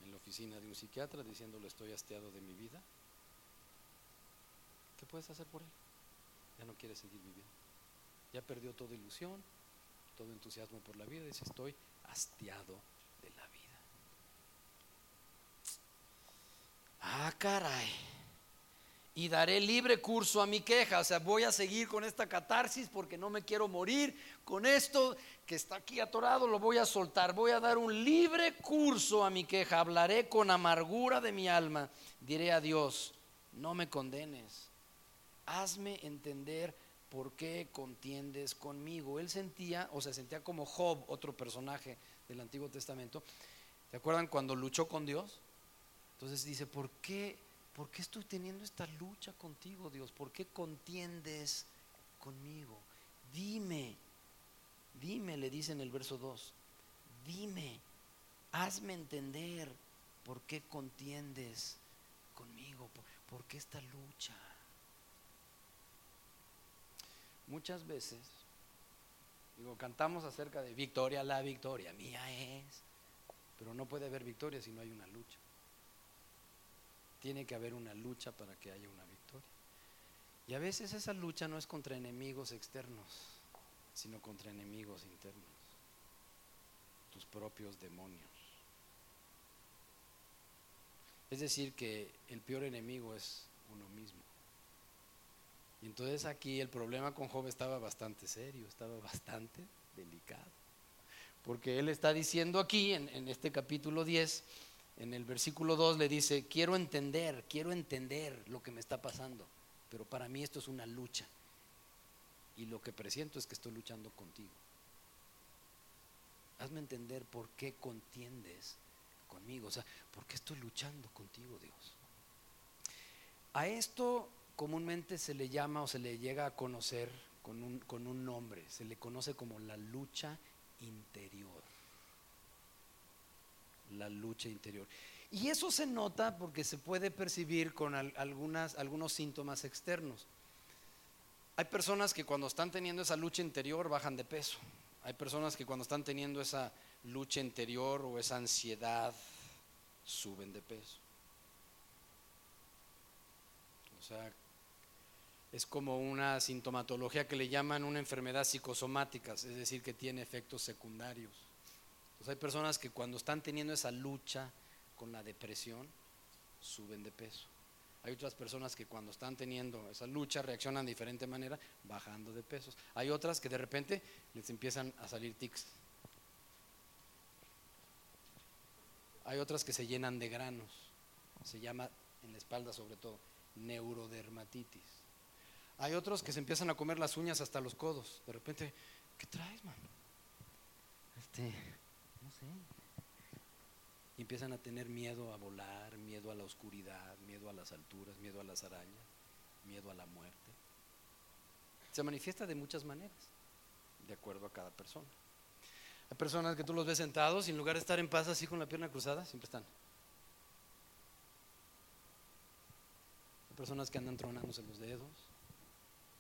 en la oficina de un psiquiatra diciéndole estoy hastiado de mi vida, ¿qué puedes hacer por él? Ya no quiere seguir viviendo. Ya perdió toda ilusión, todo entusiasmo por la vida, dice estoy hastiado de la vida. Ah, caray. Y daré libre curso a mi queja. O sea, voy a seguir con esta catarsis porque no me quiero morir. Con esto que está aquí atorado lo voy a soltar. Voy a dar un libre curso a mi queja. Hablaré con amargura de mi alma. Diré a Dios, no me condenes. Hazme entender por qué contiendes conmigo. Él sentía, o sea, sentía como Job, otro personaje del Antiguo Testamento. ¿Se acuerdan cuando luchó con Dios? Entonces dice, ¿por qué, ¿por qué estoy teniendo esta lucha contigo, Dios? ¿Por qué contiendes conmigo? Dime, dime, le dice en el verso 2, dime, hazme entender por qué contiendes conmigo, por, por qué esta lucha. Muchas veces, digo, cantamos acerca de victoria, la victoria mía es, pero no puede haber victoria si no hay una lucha. Tiene que haber una lucha para que haya una victoria. Y a veces esa lucha no es contra enemigos externos, sino contra enemigos internos, tus propios demonios. Es decir, que el peor enemigo es uno mismo. Y entonces aquí el problema con Job estaba bastante serio, estaba bastante delicado. Porque él está diciendo aquí, en, en este capítulo 10, en el versículo 2 le dice, quiero entender, quiero entender lo que me está pasando, pero para mí esto es una lucha. Y lo que presiento es que estoy luchando contigo. Hazme entender por qué contiendes conmigo, o sea, por qué estoy luchando contigo, Dios. A esto comúnmente se le llama o se le llega a conocer con un, con un nombre, se le conoce como la lucha interior la lucha interior. Y eso se nota porque se puede percibir con algunas, algunos síntomas externos. Hay personas que cuando están teniendo esa lucha interior bajan de peso. Hay personas que cuando están teniendo esa lucha interior o esa ansiedad suben de peso. O sea, es como una sintomatología que le llaman una enfermedad psicosomática, es decir, que tiene efectos secundarios. Entonces hay personas que cuando están teniendo esa lucha con la depresión, suben de peso. Hay otras personas que cuando están teniendo esa lucha reaccionan de diferente manera, bajando de pesos. Hay otras que de repente les empiezan a salir tics. Hay otras que se llenan de granos. Se llama en la espalda sobre todo neurodermatitis. Hay otros que se empiezan a comer las uñas hasta los codos. De repente, ¿qué traes, mano? Este, no sé. Y empiezan a tener miedo a volar, miedo a la oscuridad, miedo a las alturas, miedo a las arañas, miedo a la muerte. Se manifiesta de muchas maneras, de acuerdo a cada persona. Hay personas que tú los ves sentados y en lugar de estar en paz así con la pierna cruzada, siempre están. Hay personas que andan tronándose los dedos,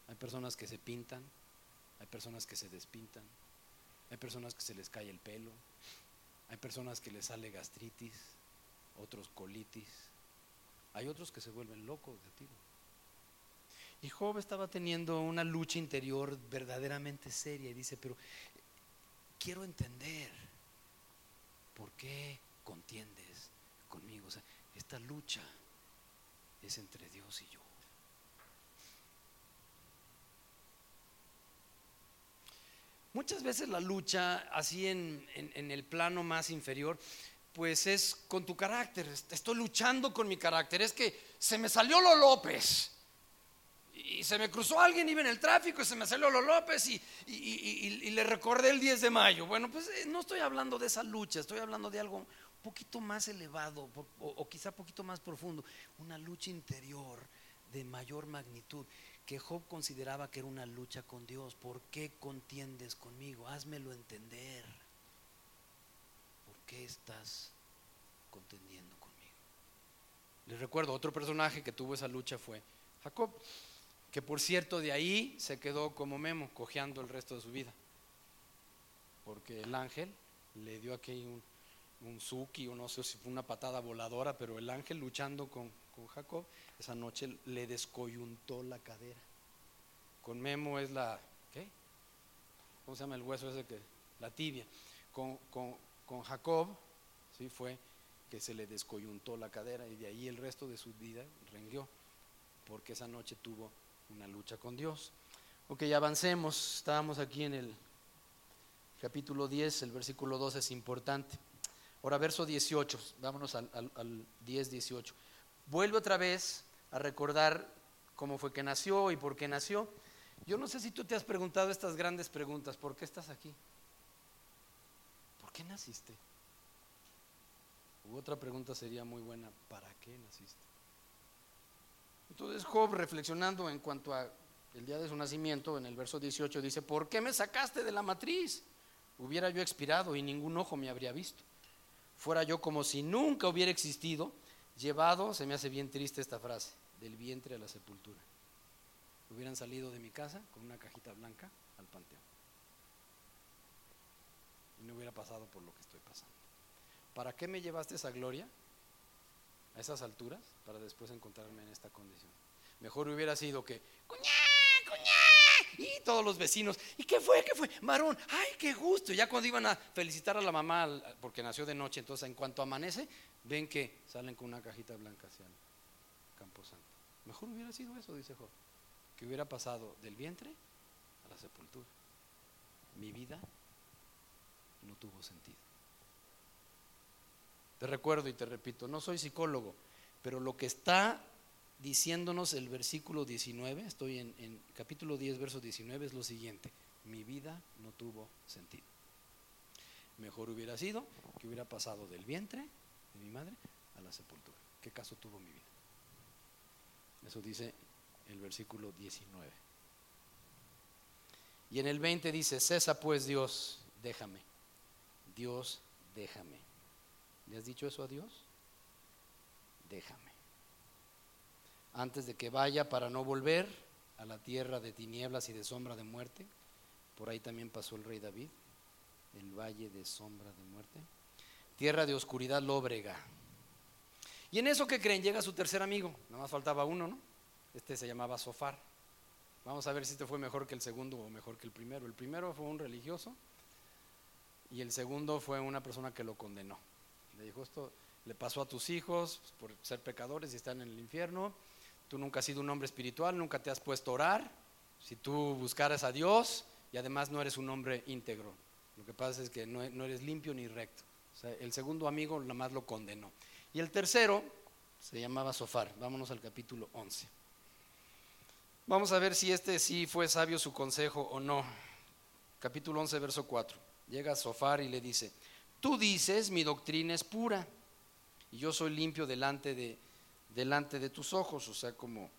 hay personas que se pintan, hay personas que se despintan, hay personas que se les cae el pelo, hay personas que les sale gastritis, otros colitis, hay otros que se vuelven locos de tiro. Y Job estaba teniendo una lucha interior verdaderamente seria y dice, pero quiero entender por qué contiendes conmigo. O sea, esta lucha es entre Dios y yo. Muchas veces la lucha, así en, el plano más inferior, pues es con tu carácter. Estoy luchando con mi carácter. Es que se me salió lo López. Y se me cruzó alguien, iba en el tráfico y se me salió lo López y, le recordé el 10 de mayo. Bueno, pues eh, no estoy hablando de esa lucha, estoy hablando de algo un poquito más elevado o, o quizá un poquito más profundo. Una lucha interior de mayor magnitud que Job consideraba que era una lucha con Dios. ¿Por qué contiendes conmigo? Házmelo entender. ¿Por qué estás contendiendo conmigo? Les recuerdo, otro personaje que tuvo esa lucha fue Jacob, que por cierto de ahí se quedó como Memo, cojeando el resto de su vida. Porque el ángel le dio aquí un, un suki, o no sé si fue una patada voladora, pero el ángel luchando con, con Jacob, esa noche le descoyuntó la cadera. Con Memo es la, ¿qué? ¿Cómo se llama el hueso ese que? La tibia. Con, con, Jacob, ¿sí? Fue que se le descoyuntó la cadera y de ahí el resto de su vida renguió, porque esa noche tuvo una lucha con Dios. Ok, avancemos, estábamos aquí en el capítulo 10, el versículo 12 es importante. Ahora, verso 18, vámonos al, al, al 10, 18 vuelve otra vez a recordar cómo fue que nació y por qué nació. Yo no sé si tú te has preguntado estas grandes preguntas. ¿Por qué estás aquí? ¿Por qué naciste? U otra pregunta sería muy buena. ¿Para qué naciste? Entonces Job, reflexionando en cuanto a el día de su nacimiento, en el verso 18 dice, ¿por qué me sacaste de la matriz? Hubiera yo expirado y ningún ojo me habría visto. Fuera yo como si nunca hubiera existido Llevado, se me hace bien triste esta frase, del vientre a la sepultura. Hubieran salido de mi casa con una cajita blanca al panteón. Y no hubiera pasado por lo que estoy pasando. ¿Para qué me llevaste esa gloria a esas alturas para después encontrarme en esta condición? Mejor hubiera sido que, cuñá, cuñá, y todos los vecinos, ¿y qué fue? ¿Qué fue? Marón, ay, qué gusto. ya cuando iban a felicitar a la mamá porque nació de noche, entonces en cuanto amanece, ven que salen con una cajita blanca hacia el Camposanto. Mejor hubiera sido eso, dice Job, que hubiera pasado del vientre a la sepultura. Mi vida no tuvo sentido. Te recuerdo y te repito, no soy psicólogo, pero lo que está diciéndonos el versículo 19, estoy en, en, capítulo 10, verso 19, es lo siguiente, mi vida no tuvo sentido. Mejor hubiera sido que hubiera pasado del vientre de mi madre a la sepultura. ¿Qué caso tuvo mi vida? Eso dice el versículo 19. Y en el 20 dice, cesa pues Dios, déjame. Dios, déjame. ¿Le has dicho eso a Dios? Déjame. Antes de que vaya para no volver a la tierra de tinieblas y de sombra de muerte, por ahí también pasó el rey David, el valle de sombra de muerte tierra de oscuridad lóbrega, Y en eso que creen, llega su tercer amigo, nada más faltaba uno, ¿no? Este se llamaba Sofar. Vamos a ver si este fue mejor que el segundo o mejor que el primero. El primero fue un religioso y el segundo fue una persona que lo condenó. Le dijo, esto le pasó a tus hijos por ser pecadores y están en el infierno. Tú nunca has sido un hombre espiritual, nunca te has puesto a orar. Si tú buscaras a Dios y además no eres un hombre íntegro, lo que pasa es que no, eres limpio ni recto. el segundo amigo nada más lo condenó. Y el tercero se llamaba Sofar. Vámonos al capítulo 11. Vamos a ver si este sí fue sabio su consejo o no. Capítulo 11, verso 4. Llega Sofar y le dice, tú dices, mi doctrina es pura y yo soy limpio delante de, delante de tus ojos, o sea, como,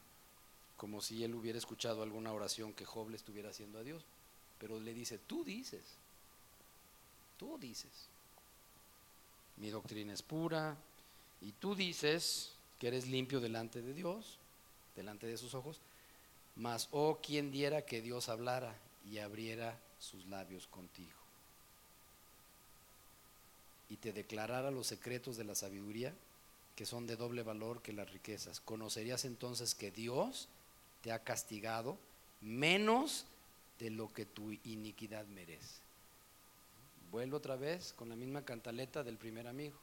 como si él hubiera escuchado alguna oración que Job le estuviera haciendo a Dios. Pero le dice, tú dices, tú dices, mi doctrina es pura y tú dices que eres limpio delante de Dios, delante de sus ojos mas, oh, quien diera que Dios hablara y abriera sus labios contigo y te declarara los secretos de la sabiduría que son de doble valor que las riquezas. Conocerías entonces que Dios te ha castigado menos de lo que tu iniquidad merece. Vuelvo otra vez con la misma cantaleta del primer amigo.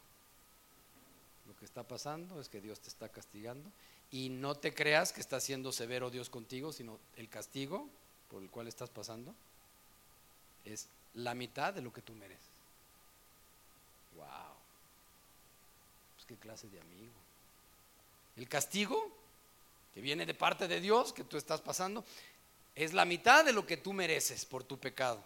Lo que está pasando es que Dios te está castigando y no te creas que está siendo severo Dios contigo, sino el castigo por el cual estás pasando es la mitad de lo que tú mereces. Wow. Clase de amigo. El castigo que viene de parte de Dios que tú estás pasando es la mitad de lo que tú mereces por tu pecado.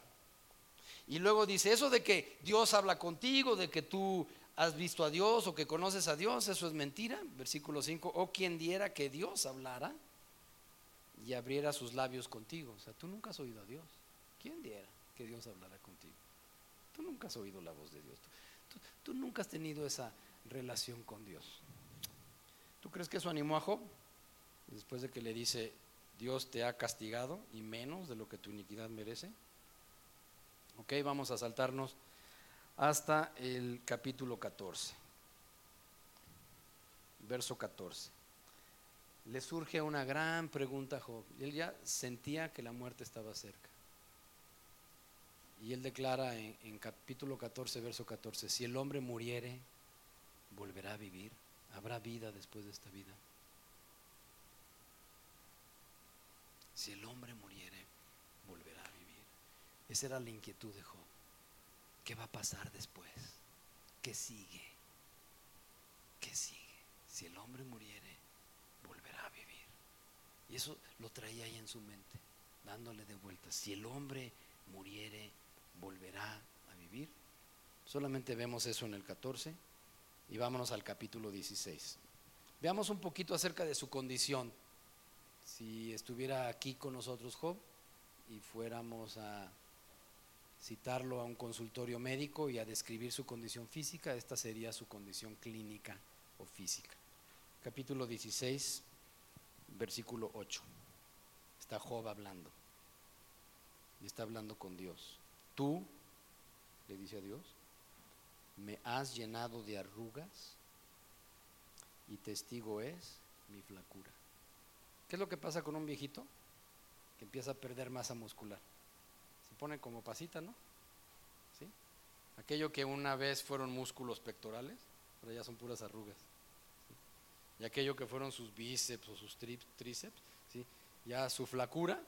Y luego dice, eso de que Dios habla contigo, de que tú has visto a Dios o que conoces a Dios, eso es mentira. Versículo 5, o quien diera que Dios hablara y abriera sus labios contigo. O sea, tú nunca has oído a Dios. ¿Quién diera que Dios hablara contigo? Tú nunca has oído la voz de Dios. Tú, nunca has tenido esa relación con Dios. ¿Tú crees que eso animó a Job? Después de que le dice, Dios te ha castigado y menos de lo que tu iniquidad merece. Ok, vamos a saltarnos hasta el capítulo 14, verso 14. Le surge una gran pregunta a Job. Él ya sentía que la muerte estaba cerca. Y él declara en, capítulo 14, verso 14, si el hombre muriere, volverá a vivir, habrá vida después de esta vida. Si el hombre muriere, volverá a vivir. Esa era la inquietud de Job. ¿Qué va a pasar después? ¿Qué sigue? ¿Qué sigue? Si el hombre muriere, volverá a vivir. Y eso lo traía ahí en su mente, dándole de vuelta. Si el hombre muriere, volverá a vivir. Solamente vemos eso en el 14 y vámonos al capítulo 16. Veamos un poquito acerca de su condición. Si estuviera aquí con nosotros Job y fuéramos a citarlo a un consultorio médico y a describir su condición física, esta sería su condición clínica o física. Capítulo 16, versículo 8. Está Job hablando. Y está hablando con Dios. Tú, le dice a Dios, me has llenado de arrugas y testigo es mi flacura. ¿Qué es lo que pasa con un viejito? Que empieza a perder masa muscular pone como pasita, ¿no? ¿Sí? Aquello que una vez fueron músculos pectorales, ahora ya son puras arrugas. Y aquello que fueron sus bíceps o sus tríceps, ¿sí? ya su flacura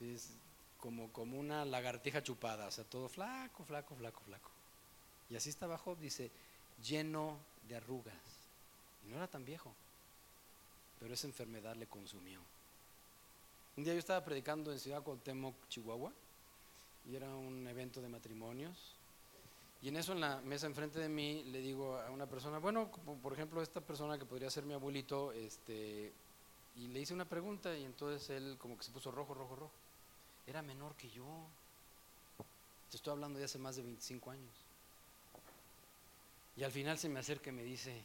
es como, como una lagartija chupada, o sea, todo flaco, flaco, flaco, flaco. Y así estaba Job, dice, lleno de arrugas. Y no era tan viejo, pero esa enfermedad le consumió. Un día yo estaba predicando en Ciudad Cuauhtémoc, Chihuahua, y era un evento de matrimonios. Y en eso, en la mesa enfrente de mí, le digo a una persona, bueno, por ejemplo, esta persona que podría ser mi abuelito, este, y le hice una pregunta y entonces él como que se puso rojo, rojo, rojo. Era menor que yo. Te estoy hablando de hace más de 25 años. Y al final se me acerca y me dice,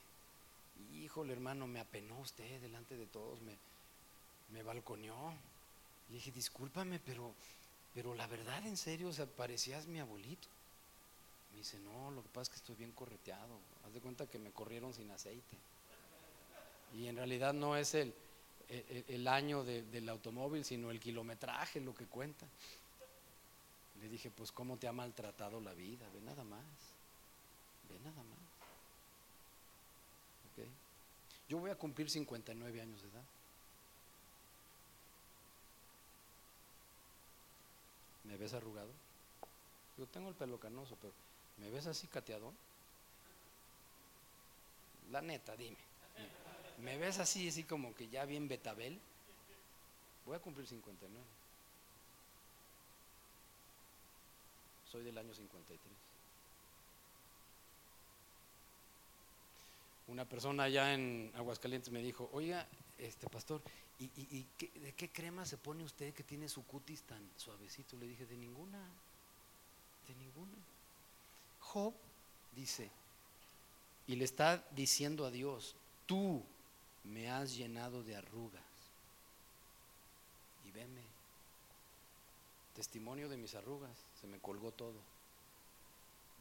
híjole hermano, me apenó usted delante de todos, me, me balconeó. Y dije, discúlpame, pero pero la verdad, en serio, o sea, parecías mi abuelito. Me dice, no, lo que pasa es que estoy bien correteado. Haz de cuenta que me corrieron sin aceite. Y en realidad no es el, el, año del automóvil, sino el kilometraje lo que cuenta. Le dije, pues cómo te ha maltratado la vida, ve nada más, ve nada más. Yo voy a cumplir 59 años de edad. ¿Me ves arrugado? Yo tengo el pelo canoso, pero ¿me ves así cateado? La neta, dime. ¿Me ves así, así como que ya bien betabel? Voy a cumplir 59. Soy del año 53. Una persona allá en Aguascalientes me dijo, oiga, este pastor, ¿y, de qué crema se pone usted que tiene su cutis tan suavecito? Le dije, de ninguna, de ninguna. Job dice, y le está diciendo a Dios, tú me has llenado de arrugas. Y veme, testimonio de mis arrugas, se me colgó todo.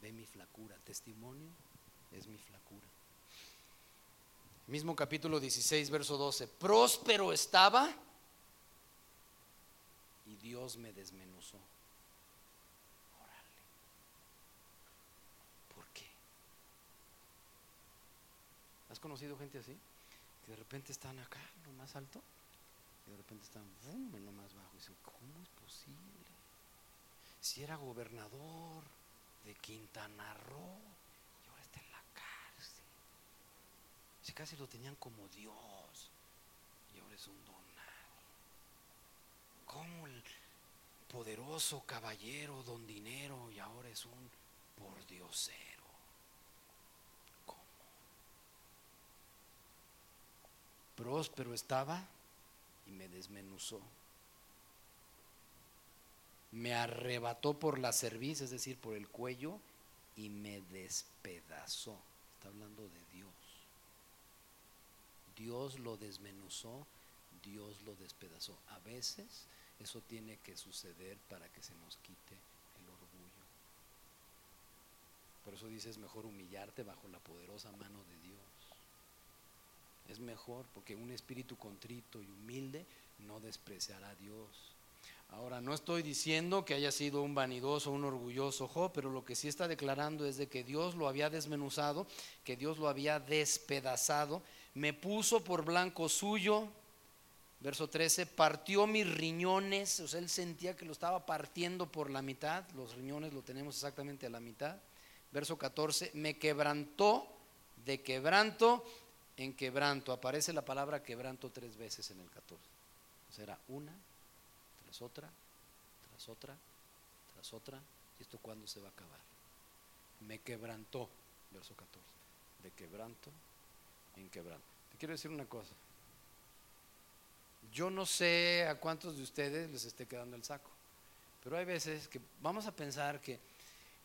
Ve mi flacura, testimonio es mi flacura. Mismo capítulo 16, verso 12. Próspero estaba y Dios me desmenuzó. Órale. ¿Por qué? ¿Has conocido gente así? Que de repente están acá, lo más alto, y de repente están en lo más bajo. Y dicen, ¿cómo es posible? Si era gobernador de Quintana Roo Si casi lo tenían como Dios y ahora es un don Como el poderoso caballero, don dinero y ahora es un pordiosero. ¿Cómo? Próspero estaba y me desmenuzó. Me arrebató por la cerviz, es decir, por el cuello, y me despedazó. Está hablando de Dios. Dios lo desmenuzó, Dios lo despedazó. A veces eso tiene que suceder para que se nos quite el orgullo. Por eso dices, mejor humillarte bajo la poderosa mano de Dios. Es mejor porque un espíritu contrito y humilde no despreciará a Dios. Ahora, no estoy diciendo que haya sido un vanidoso, un orgulloso Job, pero lo que sí está declarando es de que Dios lo había desmenuzado, que Dios lo había despedazado me puso por blanco suyo. Verso 13, partió mis riñones, o sea, él sentía que lo estaba partiendo por la mitad, los riñones lo tenemos exactamente a la mitad. Verso 14, me quebrantó de quebranto en quebranto. Aparece la palabra quebranto tres veces en el 14. O sea, era una, tras otra, tras otra, tras otra. ¿Y esto cuándo se va a acabar? Me quebrantó, verso 14, de quebranto quebranto. Te quiero decir una cosa. Yo no sé a cuántos de ustedes les esté quedando el saco, pero hay veces que vamos a pensar que,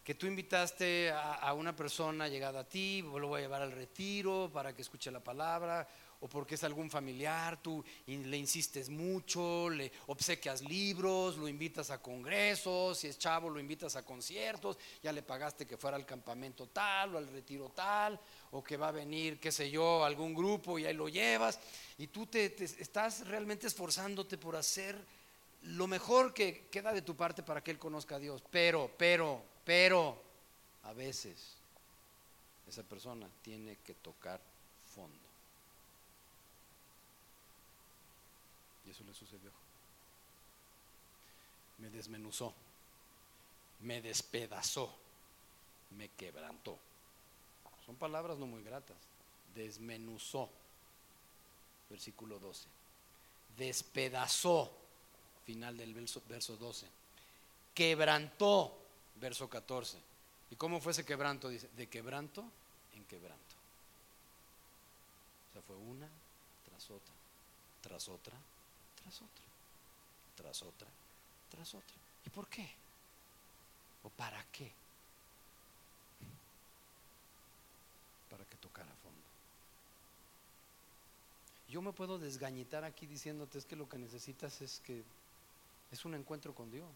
que tú invitaste a, una persona llegada a ti, lo voy a llevar al retiro para que escuche la palabra, o porque es algún familiar, tú le insistes mucho, le obsequias libros, lo invitas a congresos, si es chavo lo invitas a conciertos, ya le pagaste que fuera al campamento tal o al retiro tal, o que va a venir, qué sé yo, algún grupo y ahí lo llevas, y tú te, estás realmente esforzándote por hacer lo mejor que queda de tu parte para que él conozca a Dios, pero, pero, pero, a veces esa persona tiene que tocar fondo. Y eso le sucedió. Me desmenuzó, me despedazó, me quebrantó. Son palabras no muy gratas. Desmenuzó, versículo 12. Despedazó, final del verso, verso 12. Quebrantó, verso 14. ¿Y cómo fue ese quebranto? Dice, de quebranto en quebranto. O sea, fue una tras otra, tras otra, tras otra, tras otra, tras otra. ¿Y por qué? ¿O para qué? Para que tocara fondo. Yo me puedo desgañitar aquí diciéndote es que lo que necesitas es que es un encuentro con Dios.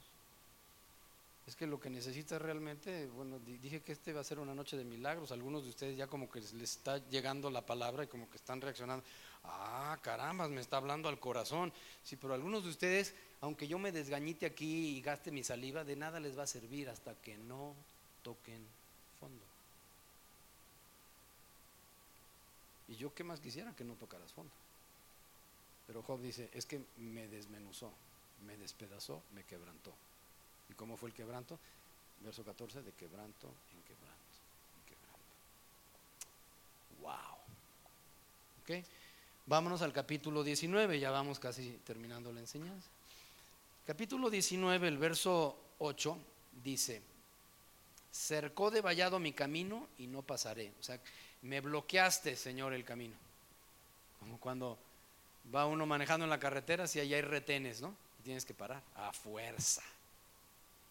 Es que lo que necesita realmente, bueno, dije que este va a ser una noche de milagros. Algunos de ustedes ya como que les está llegando la palabra y como que están reaccionando. Ah, caramba, me está hablando al corazón. Sí, pero algunos de ustedes, aunque yo me desgañite aquí y gaste mi saliva, de nada les va a servir hasta que no toquen fondo. Y yo qué más quisiera que no tocaras fondo. Pero Job dice, es que me desmenuzó, me despedazó, me quebrantó. ¿Y cómo fue el quebranto? Verso 14, de quebranto en quebranto, en quebranto. Wow. ¿Ok? Vámonos al capítulo 19, ya vamos casi terminando la enseñanza. Capítulo 19, el verso 8 dice, cercó de vallado mi camino y no pasaré. O sea, me bloqueaste, Señor, el camino. Como cuando va uno manejando en la carretera, si allá hay retenes, ¿no? tienes que parar a fuerza.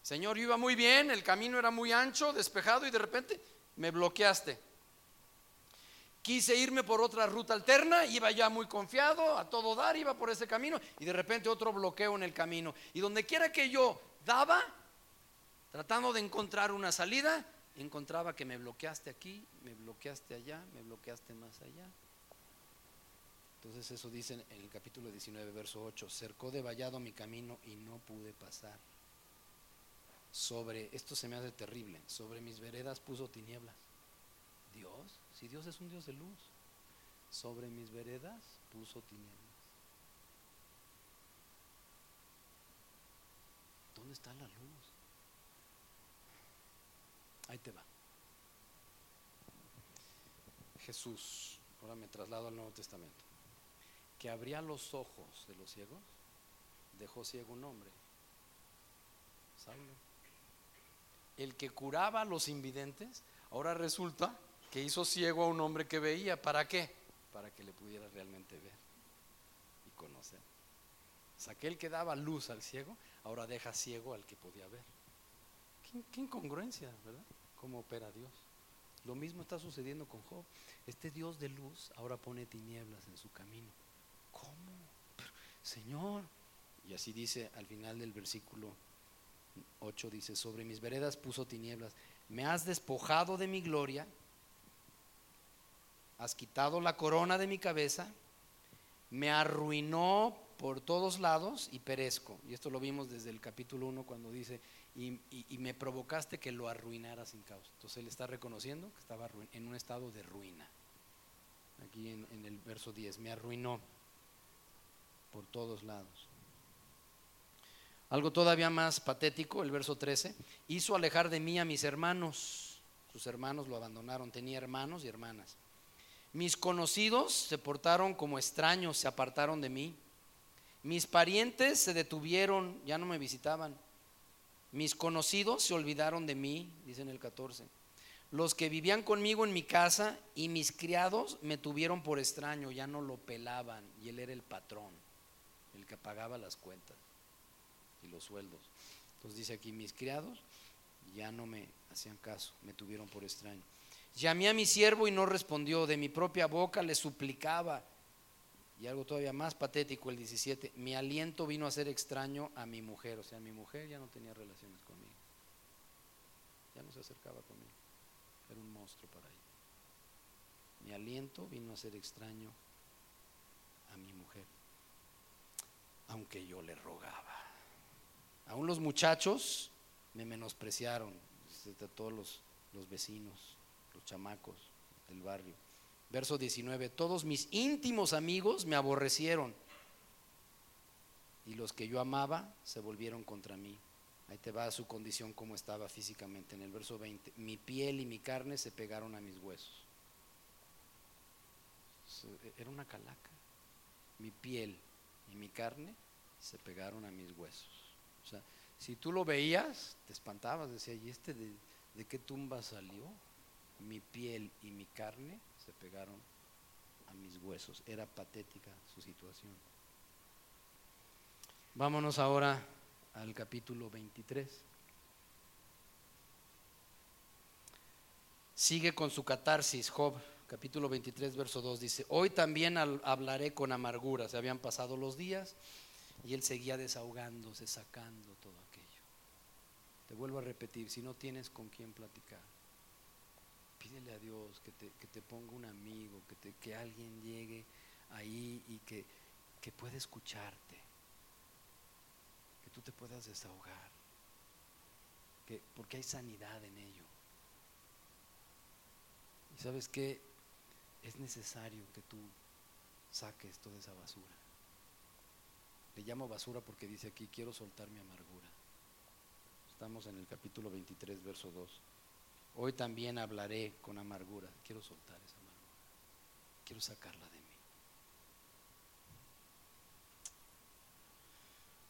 Señor, yo iba muy bien, el camino era muy ancho, despejado y de repente me bloqueaste. Quise irme por otra ruta alterna, iba ya muy confiado, a todo dar, iba por ese camino y de repente otro bloqueo en el camino. Y donde quiera que yo daba, tratando de encontrar una salida, encontraba que me bloqueaste aquí, me bloqueaste allá, me bloqueaste más allá. Entonces eso dice en el capítulo 19, verso 8, cercó de vallado mi camino y no pude pasar. Sobre, esto se me hace terrible, sobre mis veredas puso tinieblas. Dios, si Dios es un Dios de luz, sobre mis veredas puso tinieblas. ¿Dónde está la luz? Ahí te va. Jesús, ahora me traslado al Nuevo Testamento, que abría los ojos de los ciegos, dejó ciego un hombre, Saulo. El que curaba a los invidentes, ahora resulta que hizo ciego a un hombre que veía. ¿Para qué? Para que le pudiera realmente ver y conocer. O aquel que daba luz al ciego, ahora deja ciego al que podía ver. Qué, qué incongruencia, ¿verdad? cómo opera Dios. Lo mismo está sucediendo con Job. Este Dios de luz ahora pone tinieblas en su camino. ¿Cómo? Señor. Y así dice al final del versículo 8, dice, sobre mis veredas puso tinieblas. Me has despojado de mi gloria, has quitado la corona de mi cabeza, me arruinó por todos lados y perezco. Y esto lo vimos desde el capítulo 1 cuando dice, y, me provocaste que lo arruinara sin causa. Entonces él está reconociendo que estaba en un estado de ruina. Aquí en, en el verso 10, me arruinó por todos lados. Algo todavía más patético, el verso 13, hizo alejar de mí a mis hermanos. Sus hermanos lo abandonaron, tenía hermanos y hermanas. Mis conocidos se portaron como extraños, se apartaron de mí. Mis parientes se detuvieron, ya no me visitaban. Mis conocidos se olvidaron de mí, dice en el 14. Los que vivían conmigo en mi casa y mis criados me tuvieron por extraño, ya no lo pelaban y él era el patrón, el que pagaba las cuentas y los sueldos. Entonces dice aquí, mis criados ya no me hacían caso, me tuvieron por extraño. Llamé a mi siervo y no respondió, de mi propia boca le suplicaba y algo todavía más patético, el 17, mi aliento vino a ser extraño a mi mujer, o sea, mi mujer ya no tenía relaciones conmigo, ya no se acercaba conmigo, era un monstruo para ella. Mi aliento vino a ser extraño a mi mujer, aunque yo le rogaba. Aún los muchachos me menospreciaron, todos los, los vecinos, los chamacos del barrio Verso 19, todos mis íntimos amigos me aborrecieron y los que yo amaba se volvieron contra mí. Ahí te va su condición como estaba físicamente. En el verso 20, mi piel y mi carne se pegaron a mis huesos. Era una calaca. Mi piel y mi carne se pegaron a mis huesos. O sea, si tú lo veías, te espantabas, decía, ¿y este de, de qué tumba salió? Mi piel y mi carne se pegaron a mis huesos. Era patética su situación. Vámonos ahora al capítulo 23. Sigue con su catarsis, Job, capítulo 23, verso 2 dice, hoy también hablaré con amargura. Se habían pasado los días y él seguía desahogándose, sacando todo aquello. Te vuelvo a repetir, si no tienes con quién platicar, pídele a Dios que te, que te ponga un amigo, que, te, que alguien llegue ahí y que, que pueda escucharte, que tú te puedas desahogar, que, porque hay sanidad en ello. Y sabes que es necesario que tú saques toda esa basura. Le llamo basura porque dice aquí, quiero soltar mi amargura. Estamos en el capítulo 23, verso 2. Hoy también hablaré con amargura. Quiero soltar esa amargura. Quiero sacarla de mí.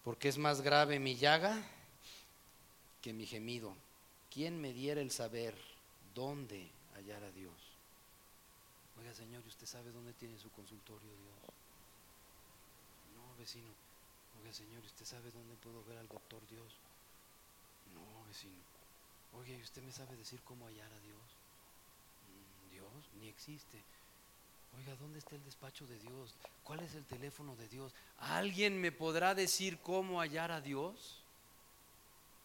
Porque es más grave mi llaga que mi gemido. ¿Quién me diera el saber dónde hallar a Dios? Oiga, Señor, ¿y usted sabe dónde tiene su consultorio Dios? No, vecino. Oiga, Señor, ¿y usted sabe dónde puedo ver al doctor Dios? No, vecino. Oye, ¿y usted me sabe decir cómo hallar a Dios? Mm, Dios ni existe. Oiga, ¿dónde está el despacho de Dios? ¿Cuál es el teléfono de Dios? ¿Alguien me podrá decir cómo hallar a Dios?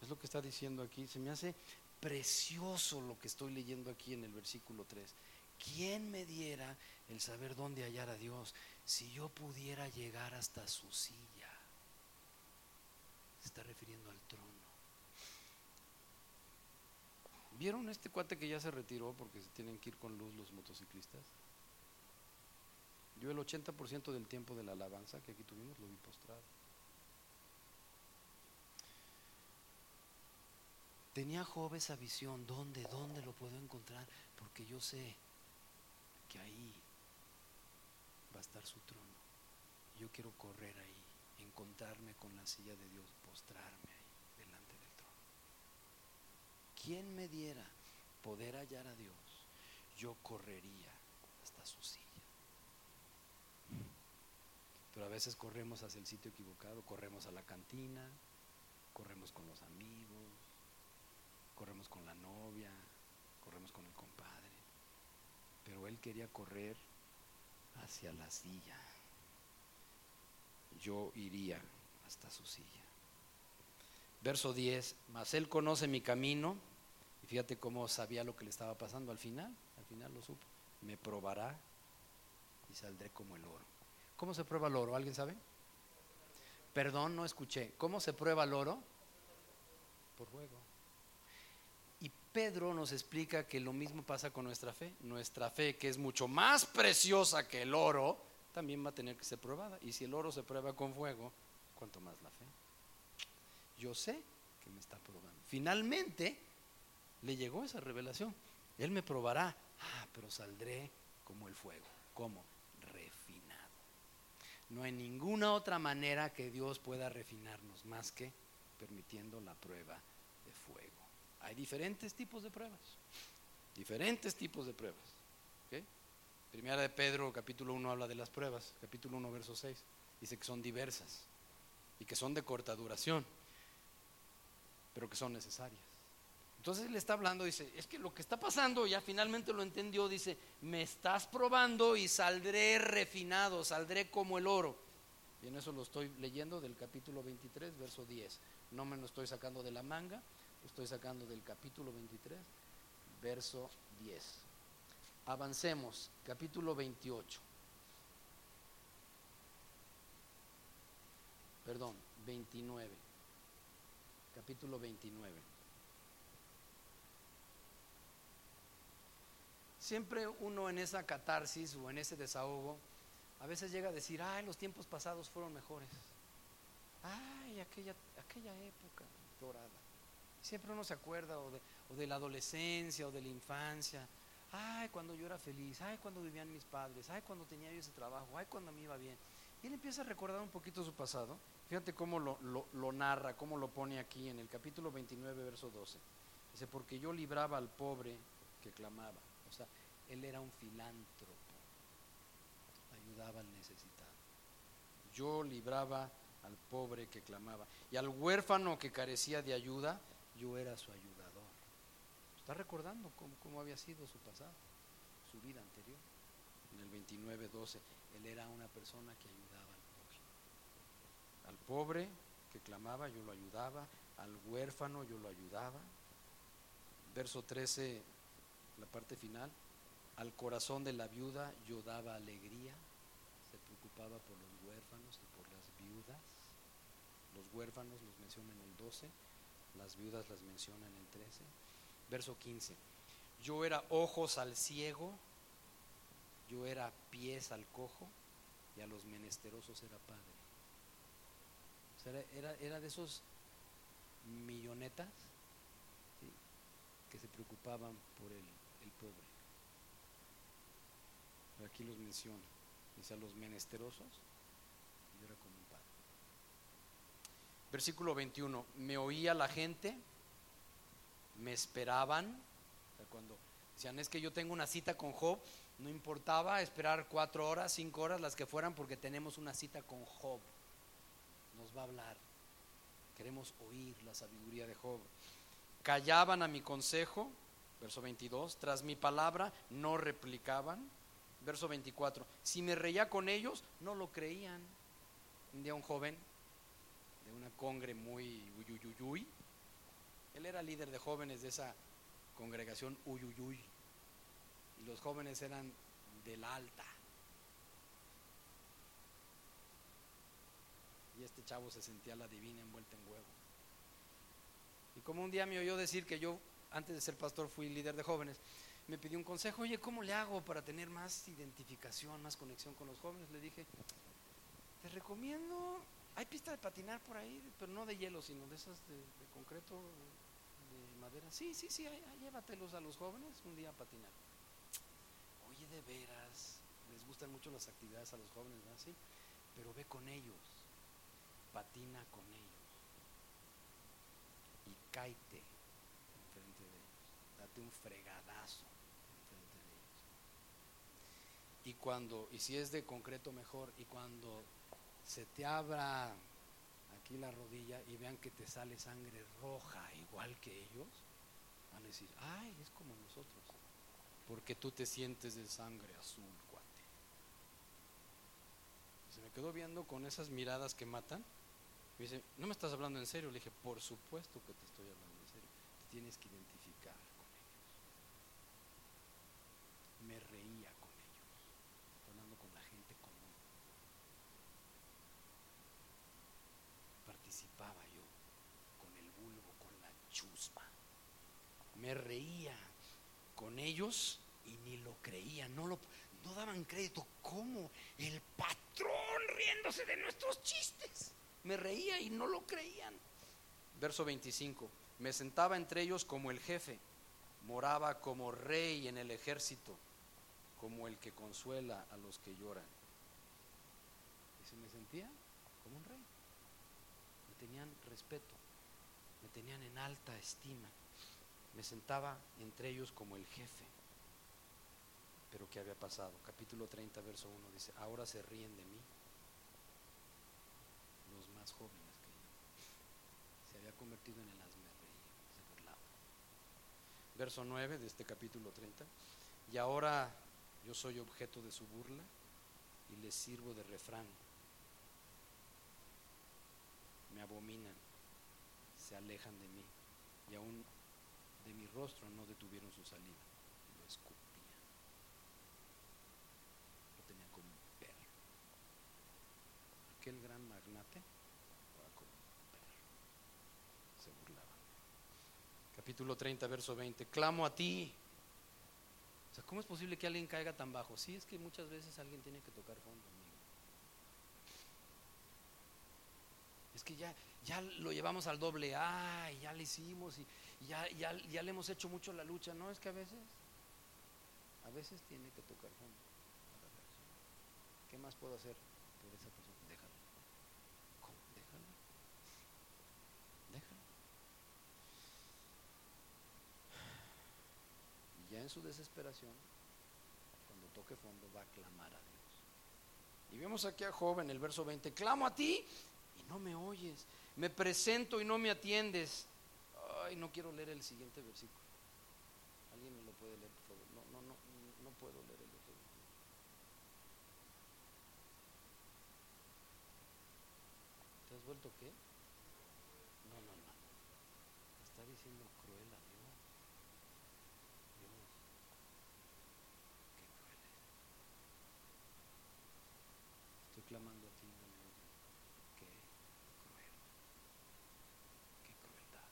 Es lo que está diciendo aquí. Se me hace precioso lo que estoy leyendo aquí en el versículo 3. ¿Quién me diera el saber dónde hallar a Dios si yo pudiera llegar hasta su silla? Se está refiriendo al trono. ¿Vieron este cuate que ya se retiró porque se tienen que ir con luz los motociclistas? Yo el 80% del tiempo de la alabanza que aquí tuvimos lo vi postrado. Tenía Job esa visión, ¿dónde, dónde lo puedo encontrar? Porque yo sé ahí va a estar su trono. Yo quiero correr ahí, encontrarme con la silla de Dios, postrarme ahí delante del trono. ¿Quién me diera poder hallar a Dios? Yo correría hasta su silla. Pero a veces corremos hacia el sitio equivocado, corremos a la cantina, corremos con los amigos, corremos con la novia, corremos con el compadre. Pero él quería correr hacia la silla. Yo iría hasta su silla. Verso 10, mas él conoce mi camino. Y fíjate cómo sabía lo que le estaba pasando al final. Al final lo supo. Me probará y saldré como el oro. ¿Cómo se prueba el oro? ¿Alguien sabe? Perdón, no escuché. ¿Cómo se prueba el oro? Por fuego. Pedro nos explica que lo mismo pasa con nuestra fe. Nuestra fe, que es mucho más preciosa que el oro, también va a tener que ser probada. Y si el oro se prueba con fuego, ¿cuánto más la fe? Yo sé que me está probando. Finalmente le llegó esa revelación. Él me probará. Ah, pero saldré como el fuego. ¿Cómo? No hay ninguna otra manera que Dios pueda refinarnos más que permitiendo la prueba. Hay diferentes tipos de pruebas, diferentes tipos de pruebas. Primera de Pedro, capítulo 1, habla de las pruebas, capítulo 1, verso 6, dice que son diversas y que son de corta duración, pero que son necesarias. Entonces le está hablando, dice, es que lo que está pasando, ya finalmente lo entendió, dice, me estás probando y saldré refinado, saldré como el oro. Y en eso lo estoy leyendo del capítulo 23, verso 10. No me lo estoy sacando de la manga, estoy sacando del capítulo 23, verso 10. Avancemos, capítulo 28. Perdón, 29. Capítulo 29. Siempre uno en esa catarsis o en ese desahogo, a veces llega a decir, ay, los tiempos pasados fueron mejores. Ay, aquella, aquella época dorada. Siempre uno se acuerda o de, o de la adolescencia o de la infancia. Ay, cuando yo era feliz, ay, cuando vivían mis padres, ay, cuando tenía yo ese trabajo, ay, cuando me iba bien. Y él empieza a recordar un poquito su pasado. Fíjate cómo lo, lo, lo, narra, cómo lo pone aquí en el capítulo 29, verso 12. Dice, porque yo libraba al pobre que clamaba él era un filántropo, ayudaba al necesitado. Yo libraba al pobre que clamaba y al huérfano que carecía de ayuda, yo era su ayudador. ¿Está recordando cómo, había sido su pasado, su vida anterior? En el 29.12, él era una persona que ayudaba al pobre. Al pobre que clamaba, yo lo ayudaba, al huérfano yo lo ayudaba. Verso 13, la parte final, al corazón de la viuda yo daba alegría, se preocupaba por los huérfanos y por las viudas. Los huérfanos los menciona en el 12, las viudas las menciona en el 13. Verso 15, yo era ojos al ciego, yo era pies al cojo y a los menesterosos era padre. Era, era de esos millonetas que se preocupaban por el, el pobre. Pero aquí los menciona. Dice a los menesterosos, yo era. Versículo 21. Me oía la gente, me esperaban. Cuando decían, es que yo tengo una cita con Job, no importaba esperar cuatro horas, cinco horas, las que fueran, porque tenemos una cita con Job. Nos va a hablar. Queremos oír la sabiduría de Job. Callaban a mi consejo, verso 22, tras mi palabra no replicaban. Verso 24, si me reía con ellos, no lo creían. Un día un joven de una congre muy uyuyuyuy, él era líder de jóvenes de esa congregación uyuyuy, y los jóvenes eran del alta. Y este chavo se sentía la divina envuelta en huevo. Y como un día me oyó decir que yo, antes de ser pastor, fui líder de jóvenes, me pidió un consejo, oye, ¿cómo le hago para tener más identificación, más conexión con los jóvenes? Le dije, te recomiendo, hay pista de patinar por ahí, pero no de hielo, sino de esas de, concreto, de madera. Sí, sí, sí, llévatelos a los jóvenes un día a patinar. Oye, de veras, les gustan mucho las actividades a los jóvenes, ¿verdad? Sí, pero ve con ellos, patina con ellos y cáete enfrente de ellos, date un fregadazo enfrente de ellos. Y cuando, y si es de concreto mejor, y cuando se te abra aquí la rodilla y vean que te sale sangre roja igual que ellos, van a decir, ay, es como nosotros, porque tú te sientes de sangre azul, cuate. Se me quedó viendo con esas miradas que matan. Me dice, ¿no me estás hablando en serio? Le dije, por supuesto que te estoy hablando en serio. Tienes que identificar con ellos. Me reía con ellos. Estoy hablando con la gente común. Participaba yo con el vulgo, con la chusma. Me reía con ellos y ni lo creían, no lo no daban crédito. ¿Cómo? El patrón riéndose de nuestros chistes me reía y no lo creían. Verso 25, me sentaba entre ellos como el jefe, moraba como rey en el ejército, como el que consuela a los que lloran. Y se me sentía como un rey. Me tenían respeto, me tenían en alta estima. Me sentaba entre ellos como el jefe. Pero ¿qué había pasado? Capítulo 30, verso 1 dice, ahora se ríen de mí los más jóvenes que yo. Se había convertido en el asmerreír, se burlaba. Verso 9 de este capítulo 30. Y ahora yo soy objeto de su burla y les sirvo de refrán. Me abominan, se alejan de mí y aún de mi rostro no detuvieron su salida. Lo escupían. Lo tenían como un perro. Aquel gran magnate como un perro. Se burlaba. Capítulo 30, verso 20. Clamo a ti. O sea, ¿cómo es posible que alguien caiga tan bajo? Sí, es que muchas veces alguien tiene que tocar fondo. Es que ya, ya lo llevamos al doble A, y ya le hicimos, y ya, ya, ya le hemos hecho mucho la lucha. No, es que a veces, a veces tiene que tocar fondo. ¿Qué más puedo hacer por esa persona? Déjalo. ¿Cómo? Déjalo. Déjalo. Y ya en su desesperación, cuando toque fondo, va a clamar a Dios. Y vemos aquí a Job en el verso 20, clamo a ti y no me oyes, me presento y no me atiendes. Ay, no quiero leer el siguiente versículo. ¿Alguien me lo puede leer, por favor? No, no, no, no puedo leer el otro. ¿Te has vuelto qué? No, no, no. diciendo cruel a Dios. Dios, qué cruel es. Estoy clamando a ti, Dios, qué cruel, qué crueldad.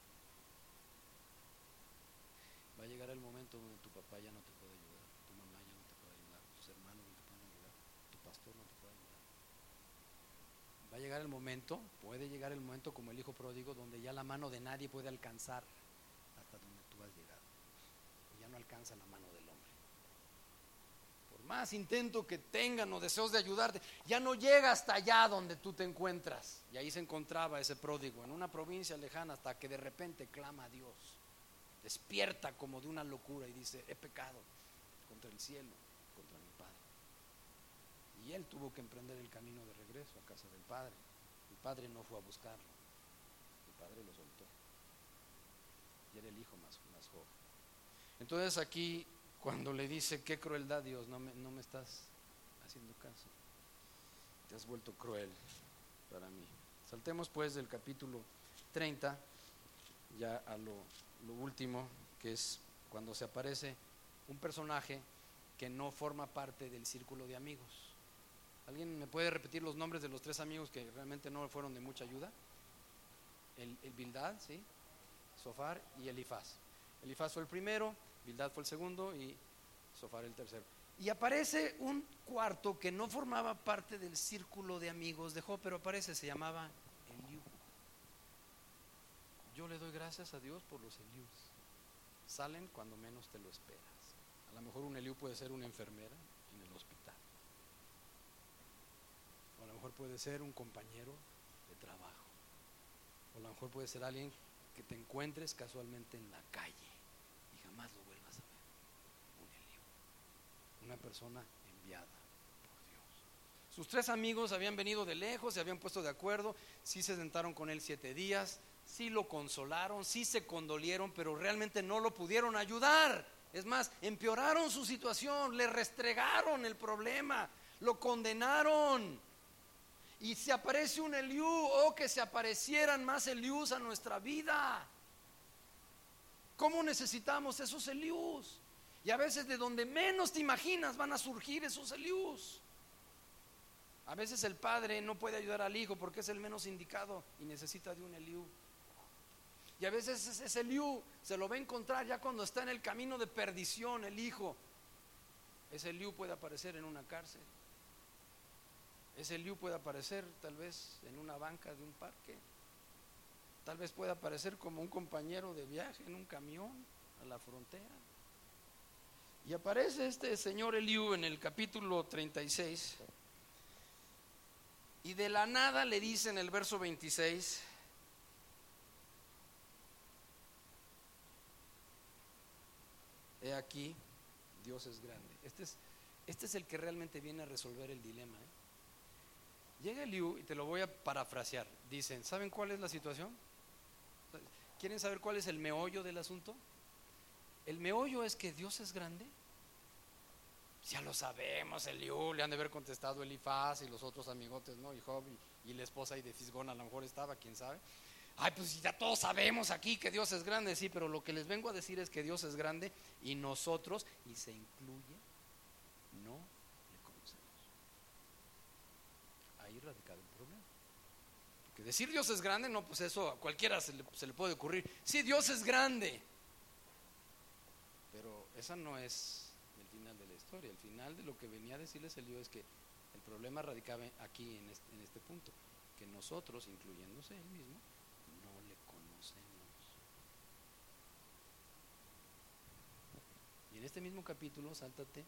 Va a llegar el momento donde tu papá ya no te puede ayudar, tu mamá ya no te puede ayudar, tus hermanos no te pueden ayudar, tu pastor no te puede ayudar. Va a llegar el momento, puede llegar el momento como el hijo pródigo, donde ya la mano de nadie puede alcanzar hasta donde tú has llegado. Ya no alcanza la mano del hombre. Por más intento que tengan o deseos de ayudarte, ya no llega hasta allá donde tú te encuentras. Y ahí se encontraba ese pródigo, en una provincia lejana, hasta que de repente clama a Dios. Despierta como de una locura y dice, he pecado contra el cielo, contra mi Padre. Y él tuvo que emprender el camino de regreso a casa del Padre. El Padre no fue a buscarlo, el Padre lo soltó. Y era el hijo más, más joven. Entonces aquí, cuando le dice, qué crueldad Dios, no me, no me estás haciendo caso. Te has vuelto cruel para mí. Saltemos pues del capítulo 30 ya a lo, lo último, que es cuando se aparece un personaje que no forma parte del círculo de amigos. ¿Alguien me puede repetir los nombres de los tres amigos que realmente no fueron de mucha ayuda? El, el Bildad, ¿sí? Sofar y Elifaz. Elifaz fue el primero, Bildad fue el segundo y Sofar el tercero. Y aparece un cuarto que no formaba parte del círculo de amigos de Job, pero aparece, se llamaba. Yo le doy gracias a Dios por los Eliús. Salen cuando menos te lo esperas. A lo mejor un Eliú puede ser una enfermera en el hospital. O a lo mejor puede ser un compañero de trabajo. O a lo mejor puede ser alguien que te encuentres casualmente en la calle y jamás lo vuelvas a ver. Un Eliú. Una persona enviada por Dios. Sus tres amigos habían venido de lejos, se habían puesto de acuerdo, sí se sentaron con él siete días, sí lo consolaron, sí se condolieron, pero realmente no lo pudieron ayudar. Es más, empeoraron su situación, le restregaron el problema, lo condenaron. Y si aparece un Eliú, o que se aparecieran más Eliús a nuestra vida. ¿Cómo necesitamos esos Eliús? Y a veces de donde menos te imaginas van a surgir esos Eliús. A veces el padre no puede ayudar al hijo porque es el menos indicado y necesita de un Eliú. Y a veces ese Eliú se lo va a encontrar ya cuando está en el camino de perdición el hijo. Ese Eliú puede aparecer en una cárcel. Ese Liu puede aparecer tal vez en una banca de un parque. Tal vez pueda aparecer como un compañero de viaje en un camión a la frontera. Y aparece este señor Eliú en el capítulo 36. Y de la nada le dice en el verso 26, he aquí, Dios es grande. Este es, este es el que realmente viene a resolver el dilema. ¿eh? Llega Eliú y te lo voy a parafrasear. Dicen, ¿saben cuál es la situación? ¿Quieren saber cuál es el meollo del asunto? El meollo es que Dios es grande. Ya lo sabemos, Eliú, le han de haber contestado Elifaz y los otros amigotes, ¿no? Y Job y, y la esposa y de Fisgón a lo mejor estaba, quién sabe. Ay, pues ya todos sabemos aquí que Dios es grande, sí, pero lo que les vengo a decir es que Dios es grande y nosotros, y se incluye, no le conocemos. Ahí radica el problema. Porque decir Dios es grande, no, pues eso a cualquiera se le, puede ocurrir. Sí, Dios es grande. Pero esa no es el final de la historia. El final de lo que venía a decirles el Dios es que el problema radicaba aquí en este, en este punto. Que nosotros, incluyéndose él mismo, no le conocemos. Y en este mismo capítulo, sáltate,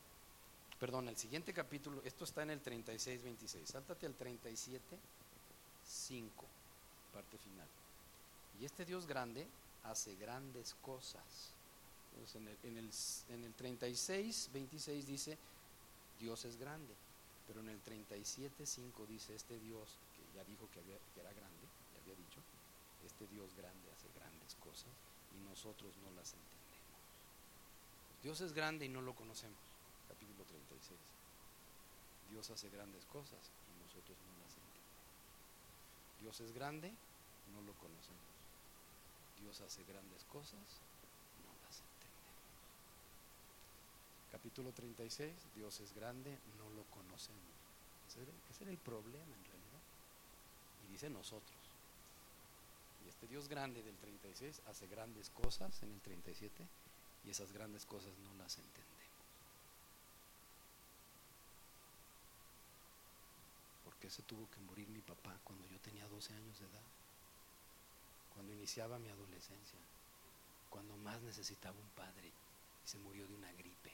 perdón, el siguiente capítulo, esto está en el 36, 26, sáltate al 37, 5, parte final. Y este Dios grande hace grandes cosas. Entonces, en, el, en, el, en el 36, 26 dice, Dios es grande. Pero en el 37, 5 dice, este Dios, que ya dijo que, había, que era grande, ya había dicho, este Dios grande hace grandes cosas y nosotros no las entendemos. Dios es grande y no lo conocemos. Capítulo 36. Dios hace grandes cosas y nosotros no las entendemos. Dios es grande, no lo conocemos. Dios hace grandes cosas, no las entendemos. Capítulo 36, Dios es grande, no lo conocemos. Ese era, ese era el problema en realidad. Y dice nosotros. Y este Dios grande del 36 hace grandes cosas en el 37 y esas grandes cosas no las entendemos. ¿Por qué se tuvo que morir mi papá cuando yo tenía 12 años de edad? Cuando iniciaba mi adolescencia, cuando más necesitaba un padre y se murió de una gripe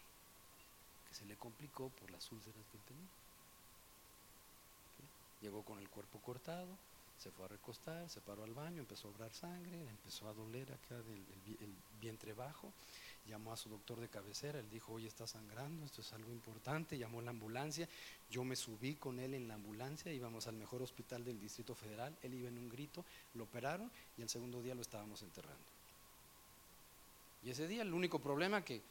que se le complicó por las úlceras que tenía. Llegó con el cuerpo cortado, se fue a recostar, se paró al baño, empezó a obrar sangre, empezó a doler acá del el vientre bajo llamó a su doctor de cabecera, él dijo, oye, está sangrando, esto es algo importante, llamó a la ambulancia, yo me subí con él en la ambulancia, íbamos al mejor hospital del Distrito Federal, él iba en un grito, lo operaron y el segundo día lo estábamos enterrando. Y ese día el único problema que,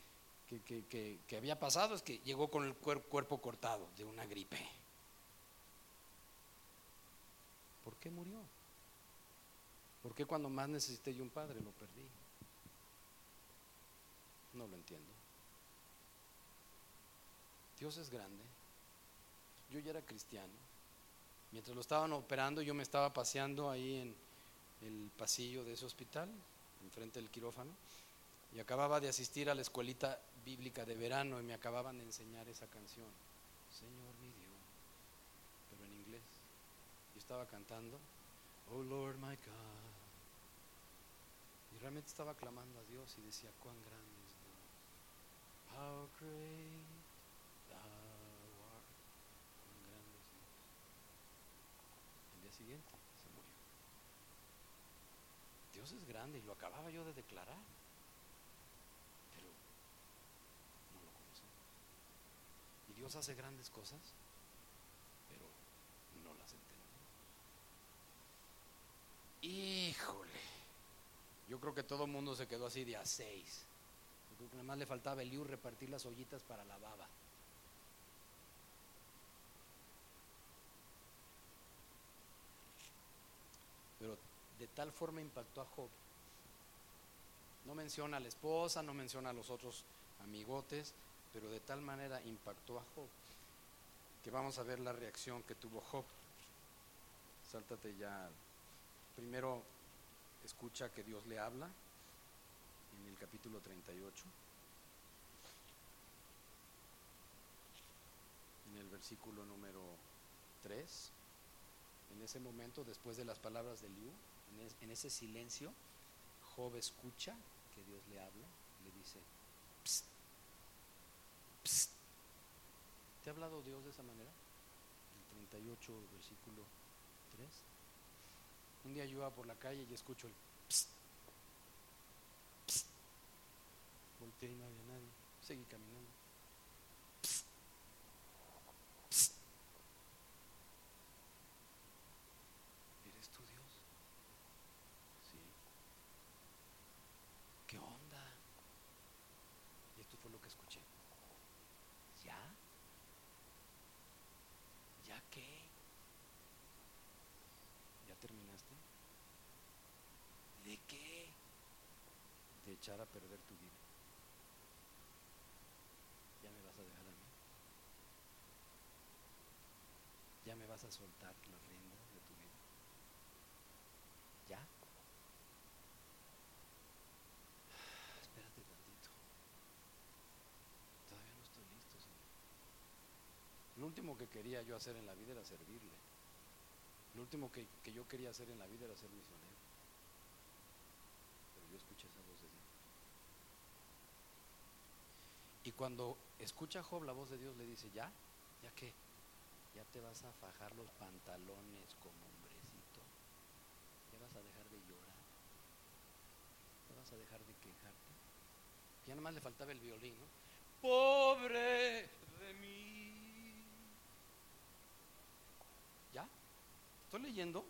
que, había pasado es que llegó con el cuerpo cortado de una gripe. ¿Por qué murió? ¿Por qué cuando más necesité yo un padre lo perdí? No lo entiendo. Dios es grande. Yo ya era cristiano. Mientras lo estaban operando, yo me estaba paseando ahí en el pasillo de ese hospital, enfrente del quirófano, y acababa de asistir a la escuelita bíblica de verano y me acababan de enseñar esa canción. Señor mi Dios, pero en inglés. Yo estaba cantando, Oh Lord my God. Y realmente estaba clamando a Dios y decía, cuán grande How great thou art. El día siguiente se murió. Dios es grande y lo acababa yo de declarar. Pero no lo conocemos. Y Dios hace grandes cosas, pero no las entendemos. Híjole. Yo creo que todo el mundo se quedó así de a seis. Nada más le faltaba el repartir las ollitas para la baba. Pero de tal forma impactó a Job. No menciona a la esposa, no menciona a los otros amigotes, pero de tal manera impactó a Job que vamos a ver la reacción que tuvo Job. Sáltate ya. Primero escucha que Dios le habla en el capítulo 38, en el versículo número 3. En ese momento, después de las palabras de Liu, en, ese silencio, Job escucha que Dios le habla, le dice, psst, psst. ¿te ha hablado Dios de esa manera? El 38, versículo 3. Un día yo iba por la calle y escucho el psst, No había nadie. Seguí caminando. ¿Eres tu Dios? Sí. ¿Qué onda? Y esto fue lo que escuché. ¿Ya? ¿Ya qué? ¿Ya terminaste? ¿De qué? De echar a perder tu vida. ya me a soltar las riendas de tu vida. ¿Ya? Espérate tantito. Todavía no estoy listo, Señor. Lo último que quería yo hacer en la vida era servirle. Lo último que, que yo quería hacer en la vida era ser misionero. Pero yo escuché esa voz de Dios. Y cuando escucha Job la voz de Dios, le dice, ¿ya? ¿Ya qué? Ya te vas a fajar los pantalones como hombrecito, ya vas a dejar de llorar, ya vas a dejar de quejarte. Ya nada más le faltaba el violín, ¿no? Pobre de mí. ¿Ya? Estoy leyendo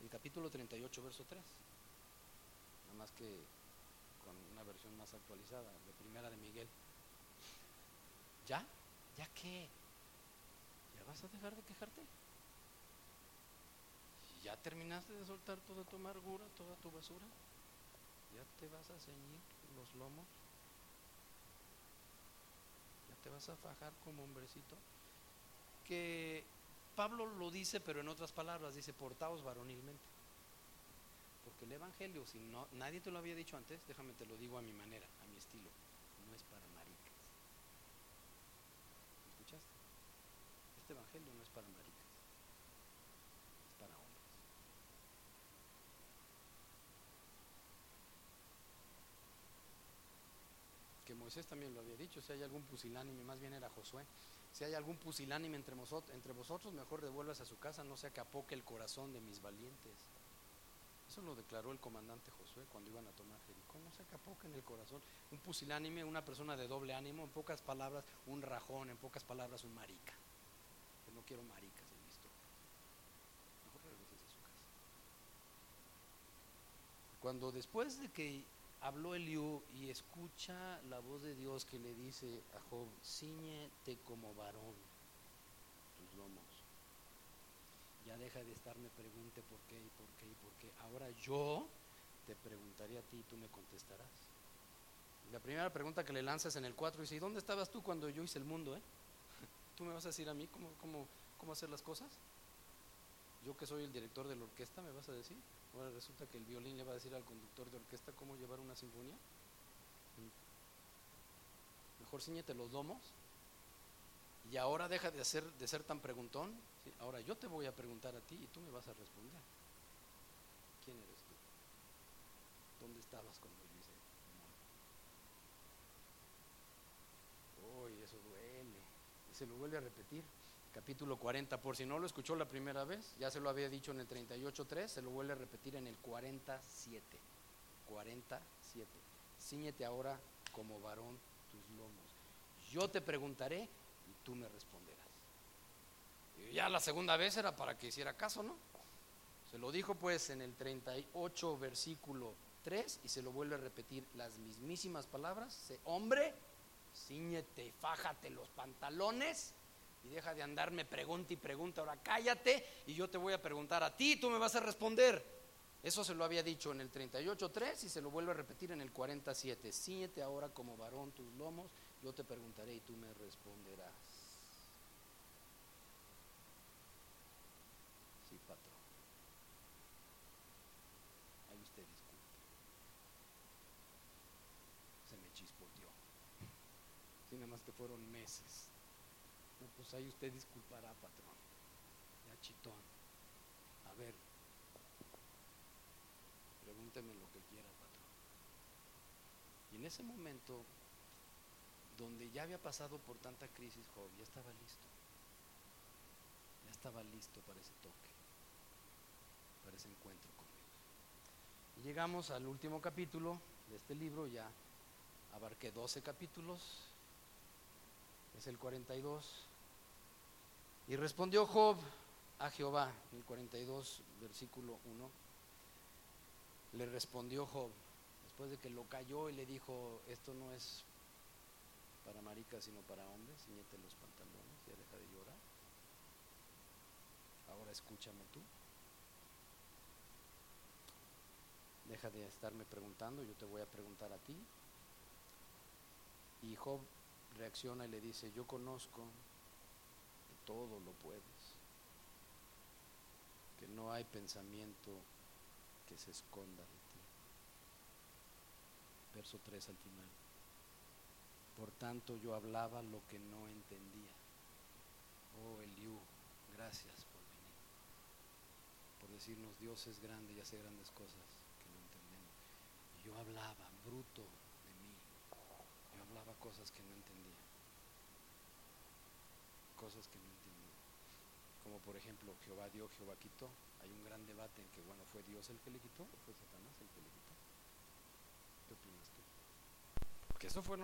el capítulo 38, verso 3. Nada más que con una versión más actualizada, de primera de Miguel. ¿Ya? ¿Ya qué? Vas a dejar de quejarte? ¿Ya terminaste de soltar toda tu amargura, toda tu basura? ¿Ya te vas a ceñir los lomos? ¿Ya te vas a fajar como hombrecito? Que Pablo lo dice, pero en otras palabras, dice, portaos varonilmente. Porque el Evangelio, si no, nadie te lo había dicho antes, déjame te lo digo a mi manera, a mi estilo, no es para maricas. ¿Escuchaste? Este No es para maricas, es para hombres. Que Moisés también lo había dicho, si hay algún pusilánime, más bien era Josué, si hay algún pusilánime entre vosotros, mejor devuelvas a su casa, no sea que el corazón de mis valientes. Eso lo declaró el comandante Josué cuando iban a tomar Jericó. No se acapoque en el corazón. Un pusilánime, una persona de doble ánimo, en pocas palabras, un rajón, en pocas palabras, un marica. Quiero maricas en mi a su casa. Cuando después de que habló Eliú y escucha la voz de Dios que le dice a Job, ciñete como varón tus lomos ya deja de estarme pregunte por qué y por qué y por qué. Ahora yo te preguntaré a ti y tú me contestarás. La primera pregunta que le lanzas en el 4 dice, ¿y dónde estabas tú cuando yo hice el mundo? Eh? ¿Tú me vas a decir a mí cómo, cómo, cómo hacer las cosas? Yo que soy el director de la orquesta, ¿me vas a decir? Ahora resulta que el violín le va a decir al conductor de orquesta cómo llevar una sinfonía. Mejor ciñete los domos y ahora deja de, hacer, de ser tan preguntón. Ahora yo te voy a preguntar a ti y tú me vas a responder. ¿Quién eres tú? ¿Dónde estabas cuando yo hice? Uy, eso duele. Y se lo vuelve a repetir. Capítulo 40, por si no lo escuchó la primera vez, ya se lo había dicho en el 38.3, se lo vuelve a repetir en el 47. 47. Cíñete ahora como varón tus lomos. Yo te preguntaré tú me responderás. Y ya la segunda vez era para que hiciera caso, ¿no? Se lo dijo pues en el 38 versículo 3 y se lo vuelve a repetir las mismísimas palabras. Hombre, ciñete, fájate los pantalones y deja de andarme pregunta y pregunta. Ahora cállate y yo te voy a preguntar a ti tú me vas a responder. Eso se lo había dicho en el 38.3 y se lo vuelve a repetir en el 47. Ciñete ahora como varón tus lomos, yo te preguntaré y tú me responderás. nada que fueron meses. pues ahí usted disculpará, patrón. Ya chitón. A ver, pregúnteme lo que quiera, patrón. Y en ese momento, donde ya había pasado por tanta crisis, Job, ya estaba listo. Ya estaba listo para ese toque, para ese encuentro con Dios. Y llegamos al último capítulo de este libro, ya abarqué 12 capítulos, es el 42. Y respondió Job a Jehová, el 42, versículo 1. Le respondió Job, después de que lo cayó y le dijo, esto no es para maricas, sino para hombres, ciñete los pantalones, ya deja de llorar. Ahora escúchame tú. Deja de estarme preguntando, yo te voy a preguntar a ti. Y Job reacciona y le dice, yo conozco que todo lo puedes, que no hay pensamiento que se esconda de ti. Verso 3 al final. Por tanto yo hablaba lo que no entendía. Oh Eliú, gracias por venir, por decirnos Dios es grande y hace grandes cosas que no entendemos. Yo hablaba, bruto, cosas que no entendía. Cosas que no entendía. Como por ejemplo, Jehová dio, Jehová quitó. Hay un gran debate en que, bueno, ¿fue Dios el que le quitó o fue Satanás el que le quitó? ¿Qué opinas tú? Porque eso fue